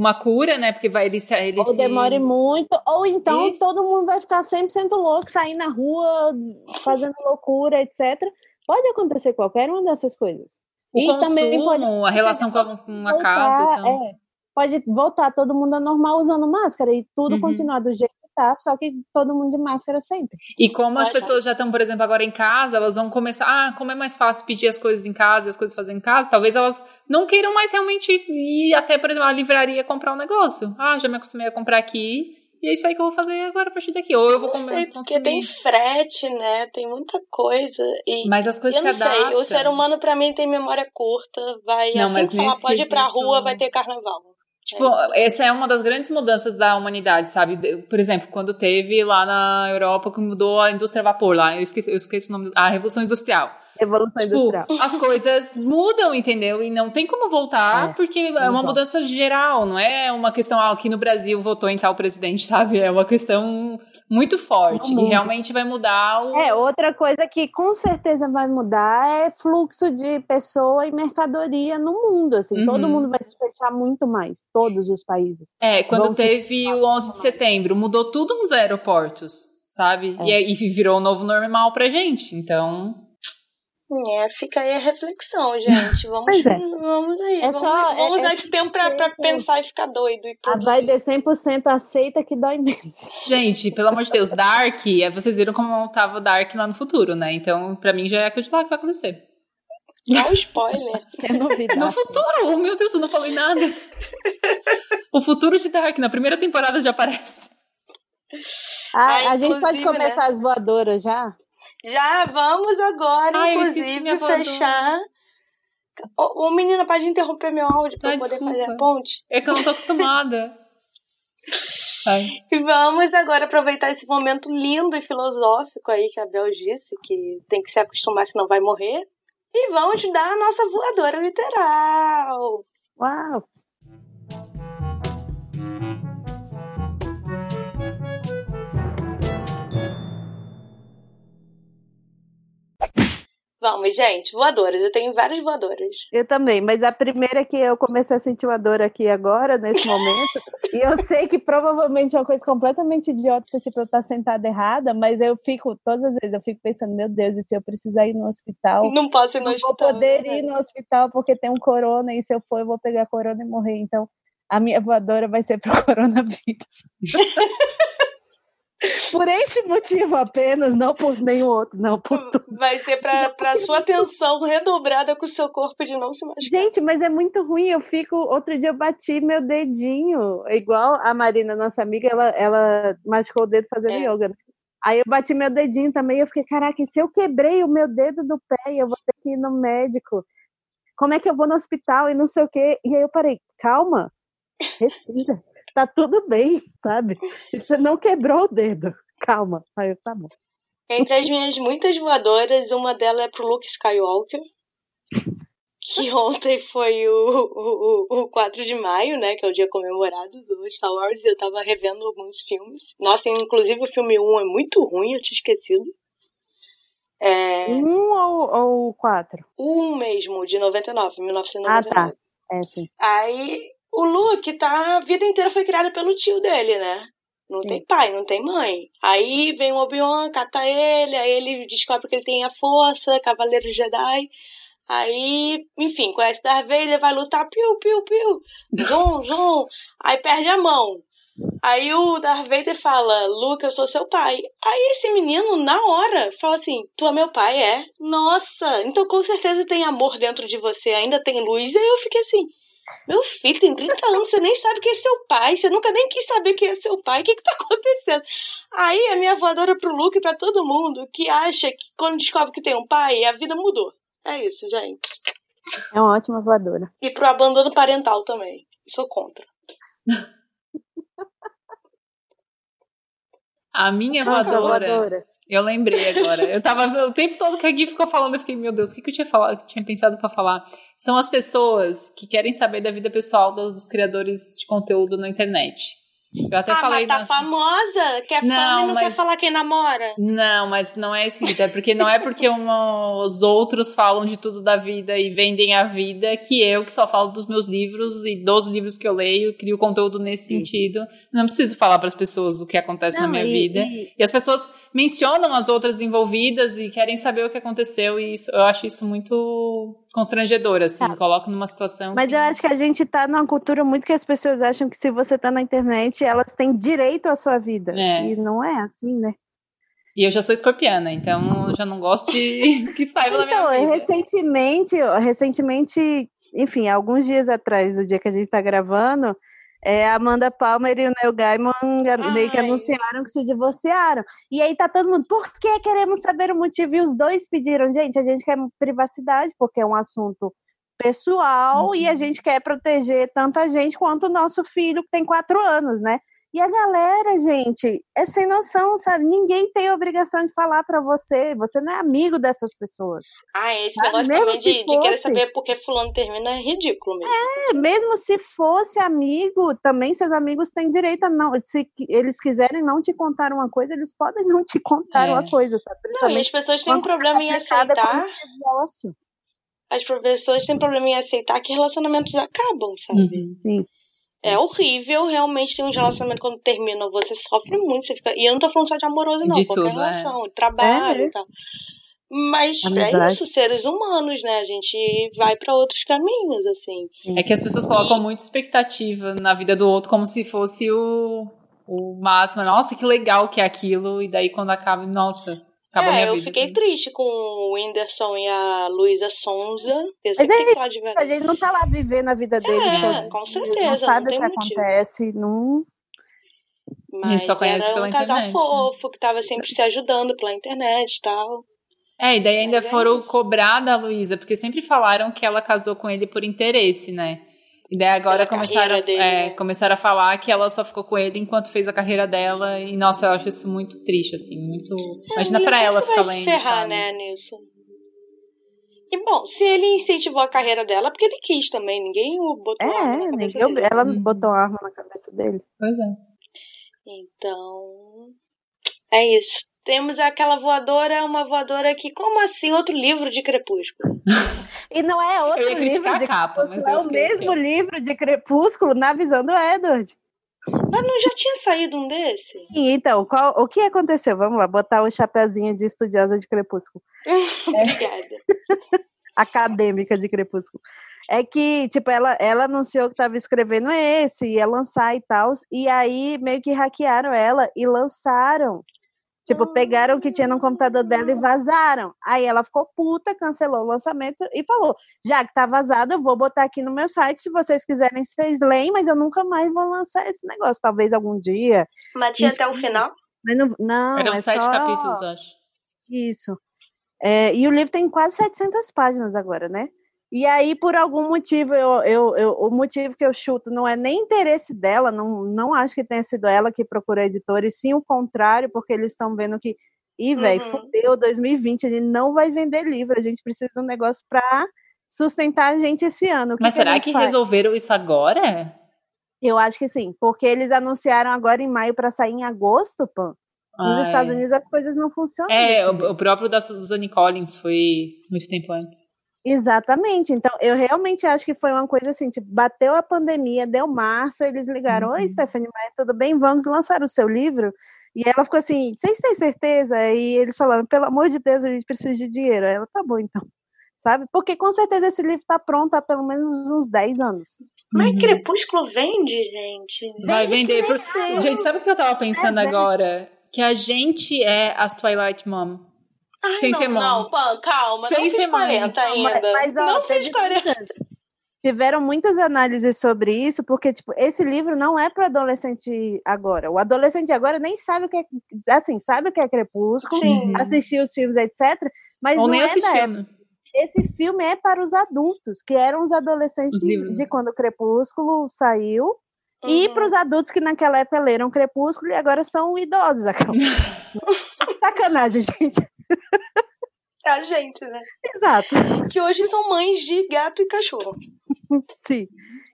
uma cura, né? Porque vai ele. Ele ou se... demore muito, ou então Isso. todo mundo vai ficar 100% louco, sair na rua, fazendo loucura, etc. Pode acontecer qualquer uma dessas coisas. O e consumo, também pode a relação com a, com a casa. Então. É, pode voltar todo mundo a normal usando máscara e tudo uhum. continuar do jeito tá, só que todo mundo de máscara sempre. E como as pessoas já estão, por exemplo, agora em casa, elas vão começar, ah, como é mais fácil pedir as coisas em casa e as coisas fazer em casa, talvez elas não queiram mais realmente ir até, por exemplo, a livraria comprar um negócio. Ah, já me acostumei a comprar aqui, e é isso aí que eu vou fazer agora a partir daqui. Ou eu vou comer. Sei, porque tem frete, né? Tem muita coisa. E mas as coisas eu se adaptam. Sei. O ser humano, para mim, tem memória curta. Vai não, assim mas falar, pode ir pra rua, vai ter carnaval. Tipo, é essa é uma das grandes mudanças da humanidade, sabe? Por exemplo, quando teve lá na Europa que mudou a indústria a vapor lá, eu esqueci, eu esqueci o nome, a Revolução Industrial. Revolução tipo, Industrial. As coisas mudam, entendeu? E não tem como voltar, é, porque é uma mudança geral, não é uma questão, ah, aqui no Brasil votou em tal presidente, sabe? É uma questão muito forte e realmente vai mudar o... É, outra coisa que com certeza vai mudar é fluxo de pessoa e mercadoria no mundo, assim, uhum. todo mundo vai se fechar muito mais, todos os países. É, quando teve o 11 de setembro, mudou tudo nos aeroportos, sabe? É. E, e virou o novo normal pra gente, então... É, fica aí a reflexão, gente. Vamos, é. vamos aí. É vamos, só, vamos é, usar é, esse tempo pra, pra pensar e ficar doido. E a vibe é 100% aceita que dói menos. Gente, pelo amor de Deus, Dark, é, vocês viram como tava Dark lá no futuro, né? Então, pra mim, já é acreditar que vai acontecer. Dá um spoiler. É novidade. No futuro, meu Deus, eu não falei nada. o futuro de Dark, na primeira temporada já aparece. Ah, ah a gente pode começar né? as voadoras já? Já vamos agora, Ai, inclusive, fechar. Ô, ô, menina, pode interromper meu áudio pra ah, poder desculpa. fazer a ponte? É que eu não tô acostumada. Ai. E vamos agora aproveitar esse momento lindo e filosófico aí que a Bel disse, que tem que se acostumar, senão vai morrer. E vamos dar a nossa voadora literal. Uau! Vamos, gente. Voadoras. Eu tenho várias voadoras. Eu também, mas a primeira que eu comecei a sentir uma dor aqui agora, nesse momento, e eu sei que provavelmente é uma coisa completamente idiota, tipo, eu estar sentada errada, mas eu fico, todas as vezes, eu fico pensando, meu Deus, e se eu precisar ir no hospital? Não posso ir no não hospital. vou poder ir no hospital porque tem um corona, e se eu for, eu vou pegar corona e morrer. Então, a minha voadora vai ser pro coronavírus. por este motivo apenas, não por nenhum outro, não por tudo. Vai ser pra, pra sua atenção redobrada com o seu corpo de não se machucar. Gente, mas é muito ruim. Eu fico. Outro dia eu bati meu dedinho. Igual a Marina, nossa amiga, ela, ela machucou o dedo fazendo É. yoga. né? Aí eu bati meu dedinho também. Eu fiquei, caraca, e se eu quebrei o meu dedo do pé e eu vou ter que ir no médico? Como é que eu vou no hospital e não sei o quê? E aí eu parei, calma, respira. Tá tudo bem, sabe? Você não quebrou o dedo. Calma. Aí eu, tá bom. Entre as minhas muitas voadoras, uma delas é pro Luke Skywalker. Que ontem foi o, o, o 4 de maio, né? Que é o dia comemorado do Star Wars. Eu tava revendo alguns filmes. Nossa, inclusive o filme 1 é muito ruim, eu tinha esquecido. É, Um ou, ou quatro? 1 mesmo, de 99, 1999. Ah, tá. É, sim. Aí o Luke tá. A vida inteira foi criada pelo tio dele, né? Não tem pai, não tem mãe. Aí vem o Obi-Wan, cata ele, aí ele descobre que ele tem a força, Cavaleiro Jedi. Aí, enfim, conhece Darth Vader, vai lutar, piu, piu, piu, zum, zum. Aí perde a mão. Aí o Darth Vader fala, Luke, eu sou seu pai. Aí esse menino, na hora, fala assim, tu é meu pai, é? Nossa, então com certeza tem amor dentro de você, ainda tem luz. E aí eu fiquei assim, meu filho tem 30 anos, você nem sabe quem é seu pai, você nunca nem quis saber quem é seu pai, o que que tá acontecendo? Aí a minha voadora pro Luke e pra todo mundo que acha que quando descobre que tem um pai, a vida mudou. É isso, gente. É uma ótima voadora. E pro abandono parental também. Sou contra. A minha voadora, voadora. Eu lembrei agora. Eu tava o tempo todo que a Gui ficou falando, eu fiquei, meu Deus, o que, que eu tinha falado, tinha pensado pra falar? São as pessoas que querem saber da vida pessoal dos criadores de conteúdo na internet. Eu até ah, falei mas tá na- famosa, quer Não, fama e não quer mas- falar quem namora. Não, mas não é escrito. É porque não é porque uma- os outros falam de tudo da vida e vendem a vida que eu, que só falo dos meus livros e dos livros que eu leio, crio conteúdo nesse sentido. Não preciso falar para as pessoas o que acontece na Não, minha e- vida. e- E as pessoas mencionam as outras envolvidas e querem saber o que aconteceu, e isso, eu acho isso muito constrangedor, assim. Tá. Coloca numa situação. Mas que... eu acho que a gente tá numa cultura muito que as pessoas acham que se você tá na internet, elas têm direito à sua vida. É. E não é assim, né? E eu já sou escorpiana, então eu já não gosto de que saiba da Então, minha vida. recentemente, recentemente, enfim, alguns dias atrás, do dia que a gente tá gravando, é, a Amanda Palmer e o Neil Gaiman meio que anunciaram que se divorciaram. E aí tá todo mundo, por que queremos saber o motivo? E os dois pediram, gente, a gente quer privacidade, porque é um assunto pessoal e a Uhum. gente quer proteger tanto a gente quanto o nosso filho, que tem quatro anos, né? E a galera, gente, é sem noção, sabe? Ninguém tem obrigação de falar pra você. Você não é amigo dessas pessoas. Ah, esse Sabe, negócio mesmo também de, de querer fosse. saber por que fulano termina é ridículo mesmo. É, mesmo se fosse amigo, também seus amigos têm direito a não. Se eles quiserem não te contar uma coisa, eles podem não te contar É. uma coisa, sabe? Não, e as pessoas têm um quando problema em aceitar. As pessoas têm problema em aceitar que relacionamentos acabam, sabe? Uhum. Sim. É horrível, realmente tem uns relacionamentos quando terminam, você sofre muito, você fica. E eu não tô falando só de amoroso, não, De qualquer tudo, é. relação, de trabalho É, é. e tal. Mas é isso, seres humanos, né? A gente vai pra outros caminhos, assim. É que as pessoas colocam muita expectativa na vida do outro como se fosse o, o máximo. Nossa, que legal que é aquilo. E daí quando acaba, nossa, acaba a é, minha eu vida. fiquei triste com o Whindersson e a Luísa Sonza. Eu Mas é tenho que falar de A verdade. gente não tá lá vivendo a vida deles. É, com certeza, Não sabe tem o que motivo. acontece. Não... Mas só conhece era pela um casal internet, né? fofo, que tava sempre se ajudando pela internet e tal. É, e daí ainda Mas é foram isso. cobrar da Luísa, porque sempre falaram que ela casou com ele por interesse, né? E daí agora começaram, é, né? começaram a falar que ela só ficou com ele enquanto fez a carreira dela. E nossa, eu acho isso muito triste, assim, muito. É, Imagina pra ela ficar lendo. se ferrar, sabe? né, nisso. E bom, se ele incentivou a carreira dela, é porque ele quis também. Ninguém o botou É, arma na cabeça ninguém- dele. ela Uhum. botou arma na cabeça dele. Pois é. Então, é isso. Temos aquela voadora, uma voadora que, como assim, outro livro de Crepúsculo? E não é outro Eu ia livro criticar de a capa, mas Crepúsculo, é o mesmo livro de Crepúsculo na visão do Edward. Mas não já tinha saído um desse? Sim, Então, qual, o que aconteceu? Vamos lá, botar o chapeuzinho de estudiosa de Crepúsculo. Obrigada. acadêmica de Crepúsculo. É que, tipo, ela, ela anunciou que estava escrevendo esse, ia lançar e tal, e aí meio que hackearam ela e lançaram. Tipo, pegaram o que tinha no computador dela e vazaram. Aí ela ficou puta, cancelou o lançamento e falou: já que tá vazado, eu vou botar aqui no meu site. Se vocês quiserem, vocês leem, mas eu nunca mais vou lançar esse negócio. Talvez algum dia. Mas tinha Enfim. até o final? Mas não, não Eram é sete só... capítulos, acho. Isso. É, e o livro tem quase 700 páginas agora, né? E aí, por algum motivo, eu, eu, eu- o motivo que eu chuto não é nem interesse dela, não, não acho que tenha sido ela que procurou a editora, e sim o contrário, porque eles estão vendo que, ih, velho, Uhum. fudeu 2020, a gente não vai vender livro, a gente precisa de um negócio pra sustentar a gente esse ano. Mas que será que resolveram isso agora? Eu acho que sim, porque eles anunciaram agora em maio para sair em agosto, Pan. Nos Ah, Estados é. Unidos as coisas não funcionam. É, jeito. o, o próprio da Suzanne Collins foi muito tempo antes. Exatamente. Então, eu realmente acho que foi uma coisa assim, tipo, bateu a pandemia, deu março, eles ligaram, oi, Uhum. Stephanie Meyer, tudo bem? Vamos lançar o seu livro? E ela ficou assim, vocês têm certeza? E eles falaram, pelo amor de Deus, a gente precisa de dinheiro. Aí ela, tá bom, então. Sabe? Porque com certeza esse livro tá pronto há pelo menos uns 10 anos. Mas Uhum. Crepúsculo vende, gente. Vai vender. Por... cresceu. Gente, sabe o que eu tava pensando é. agora? Que a gente é as Twilight Mom. Ai, sem não, ser mãe. Não, Pan, calma. Sem não ser mãe. 40 Não, mas- ainda. mas, ó, não fiz 40. muitas- Tiveram muitas análises sobre isso, porque, tipo, esse livro não é para adolescente agora. O adolescente agora nem sabe o que é, assim, sabe o que é Crepúsculo, Sim. assistiu os filmes, etc. Mas Ou não nem é assistindo. Esse filme é para os adultos, que eram os adolescentes Os de quando o Crepúsculo saiu, e Uhum. para os adultos que naquela época leram Crepúsculo e agora são idosos. Sacanagem, gente. A gente, né? Exato. Que hoje são mães de gato e cachorro. Sim.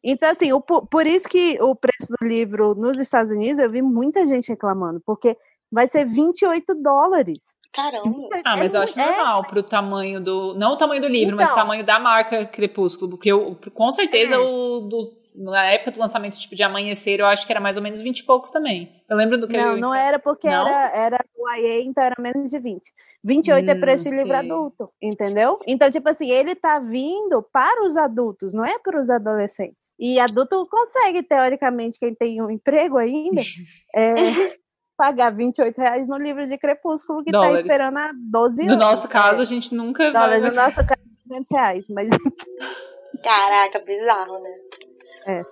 Então, assim, o, por isso que o preço do livro nos Estados Unidos, eu vi muita gente reclamando, porque vai ser 28 dólares. Caramba. Ah, mas É eu acho é, normal pro tamanho do. Não o tamanho do livro, mas o Então. tamanho da marca Crepúsculo. Porque eu, com certeza É. o do. Na época do lançamento, tipo, de amanhecer, eu acho que era mais ou menos 20 e poucos também. Eu lembro do que Não, eu. não era porque Não? era, era o IA, então era menos de 20. 28 é Hum, preço de livro adulto, entendeu? Então, tipo assim, ele tá vindo para os adultos, não é para os adolescentes. E adulto consegue, teoricamente, quem tem um emprego ainda, é, pagar 28 reais no livro de Crepúsculo que Dólares. tá esperando há 12 No anos. nosso caso, É, a gente nunca dólares, vai. no nosso caso, 200 reais, mas Caraca, bizarro, né? É.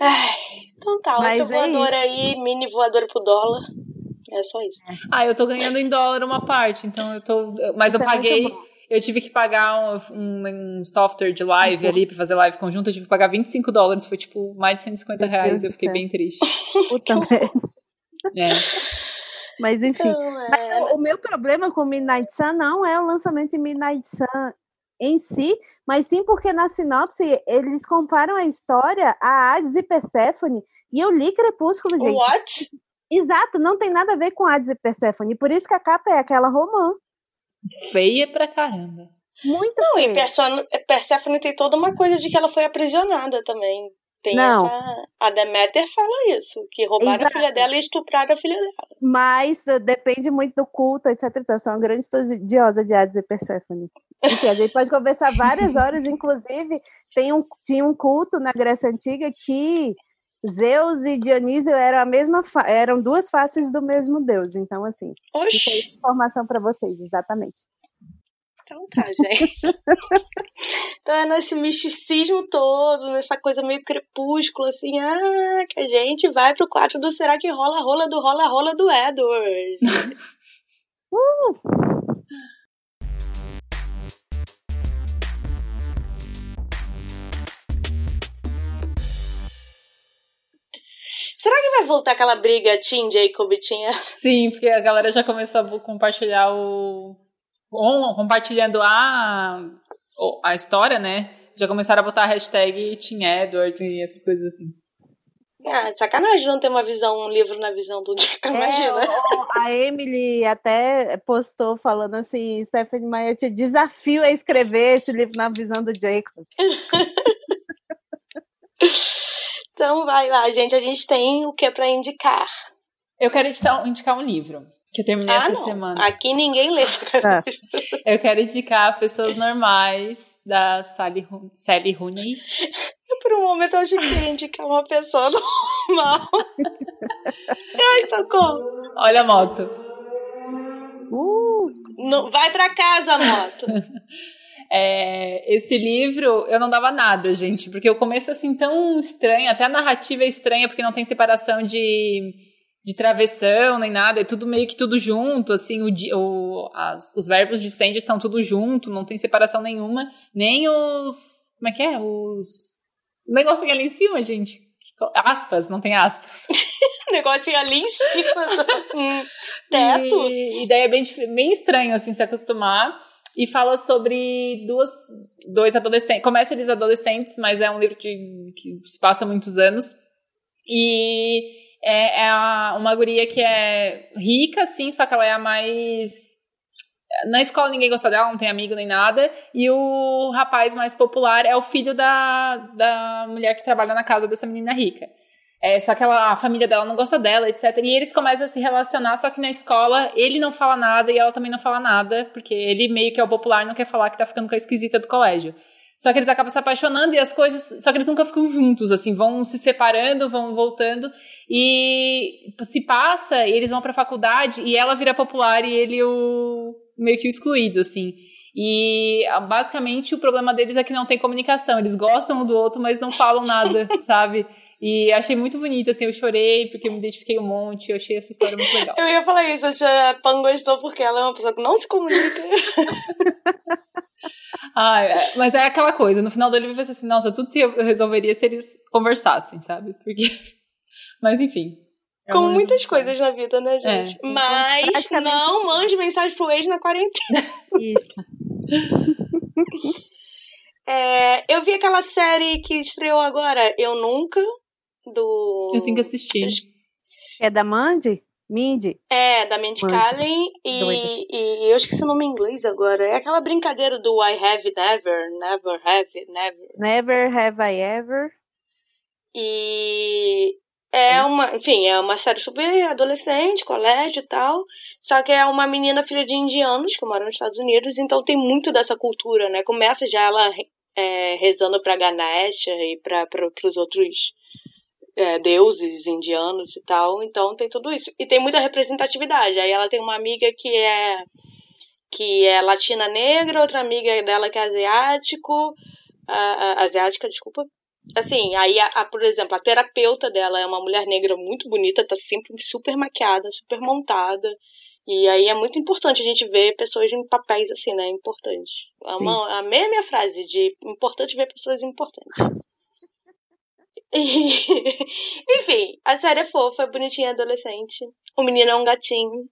Ai, então tá, Mas outra é voadora aí, mini voadora pro dólar. É só isso. Ah, eu tô ganhando em dólar uma parte, então eu tô. Mas eu Isso é muito paguei. Eu tive que pagar um, um- um software de live ali pra fazer live conjunta, eu tive que pagar 25 dólares, foi tipo mais de 150 Meu reais, Deus eu fiquei bem triste. puta merda. É. Mas enfim. Então, Mas é... o, o meu problema com Midnight Sun não é o lançamento de Midnight Sun em si, mas sim porque na sinopse eles comparam a história a Hades e Perséfone, e eu li Crepúsculo, gente. What? Exato, não tem nada a ver com Hades e Perséfone, por isso que a capa é aquela romã. Feia pra caramba. Muito Não, e feia. Persephone, Persephone tem toda uma coisa de que ela foi aprisionada também. Tem Não. essa. A Demeter fala isso, que roubaram Exato. a filha dela e estupraram a filha dela. Mas uh, depende muito do culto, etc. Eu sou uma grande estudiosa de Hades e Perséfone. Enfim, a gente pode conversar várias horas, inclusive tem um, tinha um culto na Grécia Antiga que Zeus e Dionísio eram a mesma eram duas faces do mesmo deus. Então, assim, fica Oxi, informação para vocês, exatamente. então tá, gente. então é nesse misticismo todo, nessa coisa meio crepúsculo, assim, ah, que a gente vai pro quarto do Será que rola rola do rola rola do Edward. Será que vai voltar aquela briga Tim Jacob tinha? Sim, porque a galera já começou a compartilhar o. com- compartilhando a. a história, né? Já começaram a botar a hashtag Team Edward e essas coisas assim. Ah, sacanagem não ter uma visão, um livro na visão do Jack, imagina. É, a Emily até postou falando assim, Stephanie Meyer, te desafio a escrever esse livro na visão do Jacob. então vai lá, gente, a gente tem o que para indicar. Eu quero indicar, indicar um livro que eu terminei ah, essa não. semana. Aqui ninguém lê. Ah. Eu quero indicar Pessoas Normais, da Sally, Sally Rooney. Por um momento eu achei que ia indicar uma pessoa normal. Ai, socorro. Olha a moto. Uh. Não, vai pra casa, moto. É, esse livro eu não dava nada, gente, porque o começo assim tão estranho, até a narrativa é estranha porque não tem separação de de travessão nem nada, é tudo meio que tudo junto, assim, o, o as, os verbos de send são tudo junto, não tem separação nenhuma, nem os, como é que é, os, o negocinho ali em cima, gente, aspas, não tem aspas. negocinho ali em cima, hum, teto. E, e daí é bem, bem estranho, assim, se acostumar, e fala sobre duas, dois adolescentes, começa eles adolescentes, mas é um livro de, que se passa muitos anos, e é, é uma guria que é rica, sim, só que ela é a mais. Na escola ninguém gosta dela, não tem amigo nem nada. E o rapaz mais popular é o filho da, da mulher que trabalha na casa dessa menina rica. É, só que ela, a família dela não gosta dela, etc. E eles começam a se relacionar, só que na escola ele não fala nada e ela também não fala nada, porque ele meio que é o popular, não quer falar que tá ficando com a esquisita do colégio. Só que eles acabam se apaixonando e as coisas. Só que eles nunca ficam juntos, assim, vão se separando, vão voltando. E se passa, e eles vão pra faculdade e ela vira popular e ele o. meio que o excluído, assim. E basicamente o problema deles é que não tem comunicação. Eles gostam um do outro, mas não falam nada, sabe? E achei muito bonita, assim, eu chorei porque eu me identifiquei um monte, eu achei essa história muito legal. Eu ia falar isso, a Pan gostou porque ela é uma pessoa que não se comunica. ah, é, mas é aquela coisa, no final do livro você assim, nossa, tudo se resolveria se eles conversassem, sabe? Porque. Mas enfim. É Como muitas coisas na vida, né, é. gente? É. Mas não mande mensagem pro ex na quarentena. Isso. é, eu vi aquela série que estreou agora, Eu Nunca, do. Eu tenho que assistir. É da Mandy? Mindy? É, da Mindy Kaling e, e eu esqueci o nome em inglês agora. É aquela brincadeira do I have never, never have, never. Never have I ever. E é uma, enfim, é uma série super adolescente, colégio e tal. Só que é uma menina filha de indianos que moram nos Estados Unidos, então tem muito dessa cultura, né? Começa já ela é, rezando pra Ganesha e para os outros é, deuses indianos e tal. Então tem tudo isso. E tem muita representatividade. Aí ela tem uma amiga que é que é latina negra, outra amiga dela que é asiático, asiática, desculpa, Assim, aí, a, a, por exemplo, a terapeuta dela é uma mulher negra muito bonita, tá sempre super maquiada, super montada. E aí é muito importante a gente ver pessoas em papéis assim, né? Importante. É uma, a mesma frase de importante ver pessoas importantes. enfim, a série é fofa, é bonitinha, adolescente. O menino é um gatinho.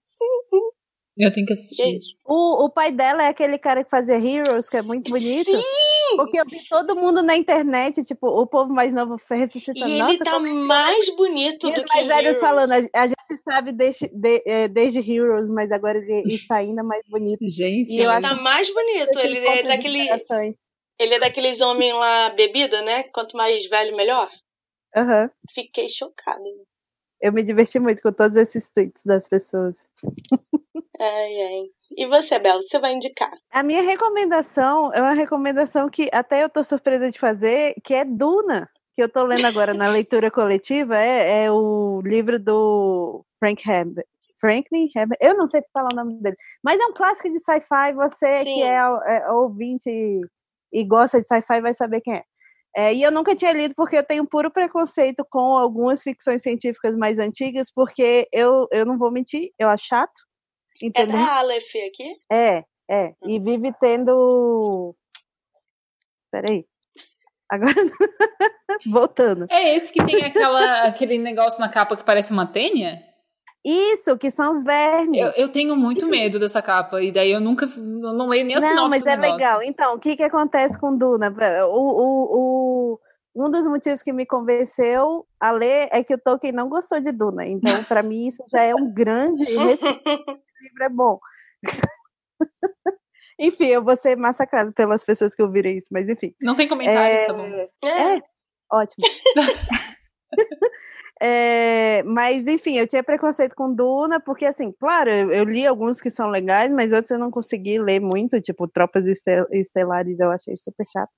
Eu tenho que assistir. O, o pai dela é aquele cara que fazia Heroes, que é muito bonito. Sim! Porque eu vi todo mundo na internet, tipo, o povo mais novo ressuscitando. E Nossa, ele tá é mais bonito e do que mais velhos falando, a, gente sabe desde, de, é, desde Heroes, mas agora ele está ainda mais bonito. Gente, e eu acho tá mais bonito. Ele é daquele. Ele é daqueles homens lá, bebida, né? Quanto mais velho, melhor. Uhum. Fiquei chocada. Eu me diverti muito com todos esses tweets das pessoas. Ai, ai. E você, Bel, você vai indicar? A minha recomendação é uma recomendação que até eu tô surpresa de fazer, que é Duna, que eu tô lendo agora na leitura coletiva, é, é o livro do Frank Herbert. Franklin Herbert, eu não sei falar o nome dele, mas é um clássico de sci-fi, você Sim. que é, é ouvinte e, e gosta de sci-fi vai saber quem é. É, e eu nunca tinha lido porque eu tenho puro preconceito com algumas ficções científicas mais antigas, porque eu, eu não vou mentir, eu acho chato. Entendeu? É da Aleph aqui? É, é. E hum. vive tendo. Peraí. Agora. Voltando. É esse que tem aquela, aquele negócio na capa que parece uma tênia? Isso, que são os vermes. Eu, eu tenho muito medo dessa capa, e daí eu nunca eu não leio nem a Não, mas é negócio. legal. Então, o que, que acontece com Duna? O, o, o, um dos motivos que me convenceu a ler é que o Tolkien não gostou de Duna. Então, para mim, isso já é um grande livro é bom. enfim, eu vou ser massacrado pelas pessoas que ouvirem isso, mas enfim. Não tem comentários, é... tá bom. É, é ótimo. É, mas, enfim, eu tinha preconceito com Duna, porque, assim, claro, eu, eu, li alguns que são legais, mas outros eu não consegui ler muito, tipo, Tropas Estelares eu achei super chato.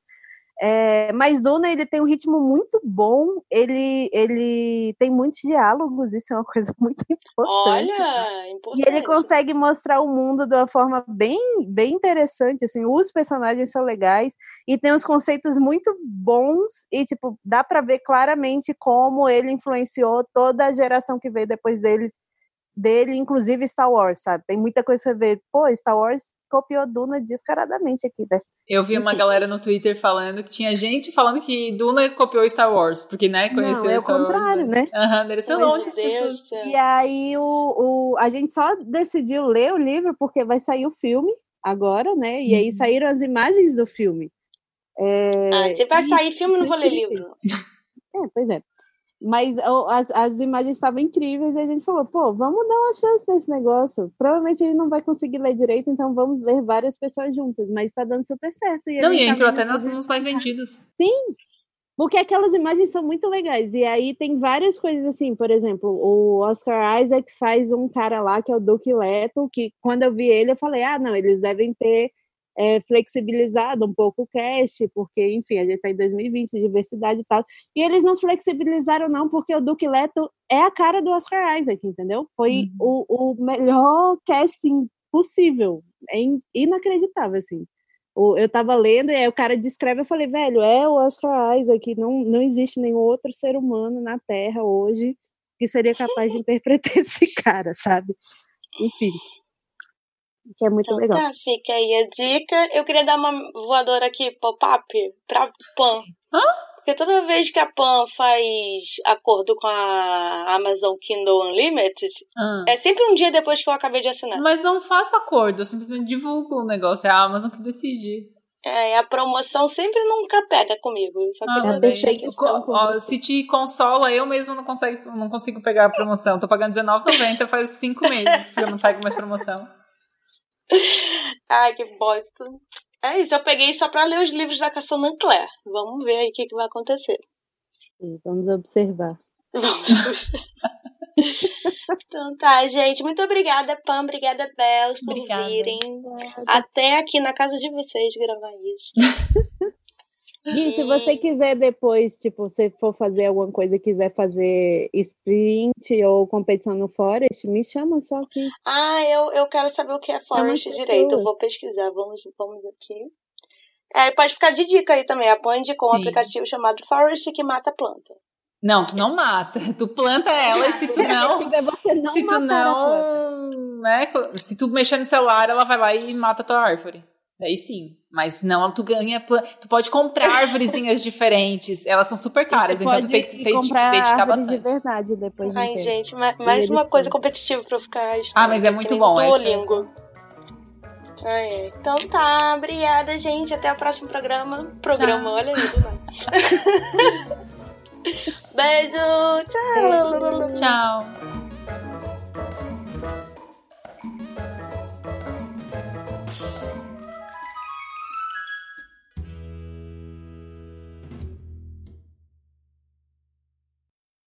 É, mas Duna ele tem um ritmo muito bom, ele, ele tem muitos diálogos, isso é uma coisa muito importante. Olha, importante. E ele consegue mostrar o mundo de uma forma bem, bem interessante, assim, os personagens são legais e tem uns conceitos muito bons e, tipo, dá para ver claramente como ele influenciou toda a geração que veio depois deles dele, inclusive Star Wars, sabe? Tem muita coisa a ver. Pô, Star Wars copiou Duna descaradamente aqui, né? Eu vi uma galera no Twitter falando que tinha gente falando que Duna copiou Star Wars, porque, né, conheceu Não, é Star o contrário, Wars, né? Aham, né? deve longe as pessoas. E aí o, o, a gente só decidiu ler o livro porque vai sair o filme agora, né? E aí uhum. saíram as imagens do filme. É... Ah, se vai sair filme, não vou ler livro. É, pois é. Mas as, as imagens estavam incríveis e a gente falou, pô, vamos dar uma chance nesse negócio. Provavelmente ele não vai conseguir ler direito, então vamos ler várias pessoas juntas. Mas está dando super certo. E não, e entrou até nas, nos mais vendidos. Sim, porque aquelas imagens são muito legais. E aí tem várias coisas assim, por exemplo, o Oscar Isaac faz um cara lá que é o Duke Leto, que quando eu vi ele eu falei, ah, não, eles devem ter é, flexibilizado um pouco o cast, porque, enfim, a gente está em 2020, diversidade e tal. E eles não flexibilizaram, não, porque o Duke Leto é a cara do Oscar Isaac, entendeu? Foi uhum. o, o melhor casting possível. É inacreditável, assim. Eu tava lendo e aí o cara descreve, eu falei, velho, é o Oscar Isaac, não, não existe nenhum outro ser humano na Terra hoje que seria capaz de interpretar esse cara, sabe? Enfim que é muito então, legal. Tá, fica aí a dica. Eu queria dar uma voadora aqui, pop-up, pra Pan. Hã? Porque toda vez que a Pan faz acordo com a Amazon Kindle Unlimited, hum. é sempre um dia depois que eu acabei de assinar. Mas não faço acordo, eu simplesmente divulgo o negócio, é a Amazon que decide. É, a promoção sempre nunca pega comigo. Só ah, ó, se te consola, eu mesmo não, consigo, não consigo pegar a promoção. Tô pagando R$19,90 faz cinco meses que eu não pego mais promoção. Ai, que bosta. É isso, eu peguei só pra ler os livros da Cassandra Clare. Vamos ver aí o que, que vai acontecer. vamos observar. Vamos então tá, gente. Muito obrigada, Pam. Obrigada, Bels, por obrigada. virem até aqui na casa de vocês gravar isso. Gui, se você quiser depois, tipo, se for fazer alguma coisa quiser fazer sprint ou competição no Forest, me chama só aqui. Ah, eu, eu quero saber o que é Forest direito. Eu vou pesquisar. Vamos, vamos aqui. É, pode ficar de dica aí também. A Pan com um aplicativo chamado Forest que mata planta. Não, tu não mata. Tu planta ela e se tu não. não se tu não. Né, se tu mexer no celular, ela vai lá e mata a tua árvore. Daí sim. Mas não, tu ganha. Tu pode comprar árvorezinhas diferentes. Elas são super caras, então tu tem que dedicar bastante. de verdade depois. Ai, de gente, mais uma coisa competitiva pra eu ficar. Ah, mas é muito bom. Essa. Ah, é. Então tá, obrigada, gente. Até o próximo programa. Programa, Tchau. olha aí, do Beijo. Tchau. Tchau.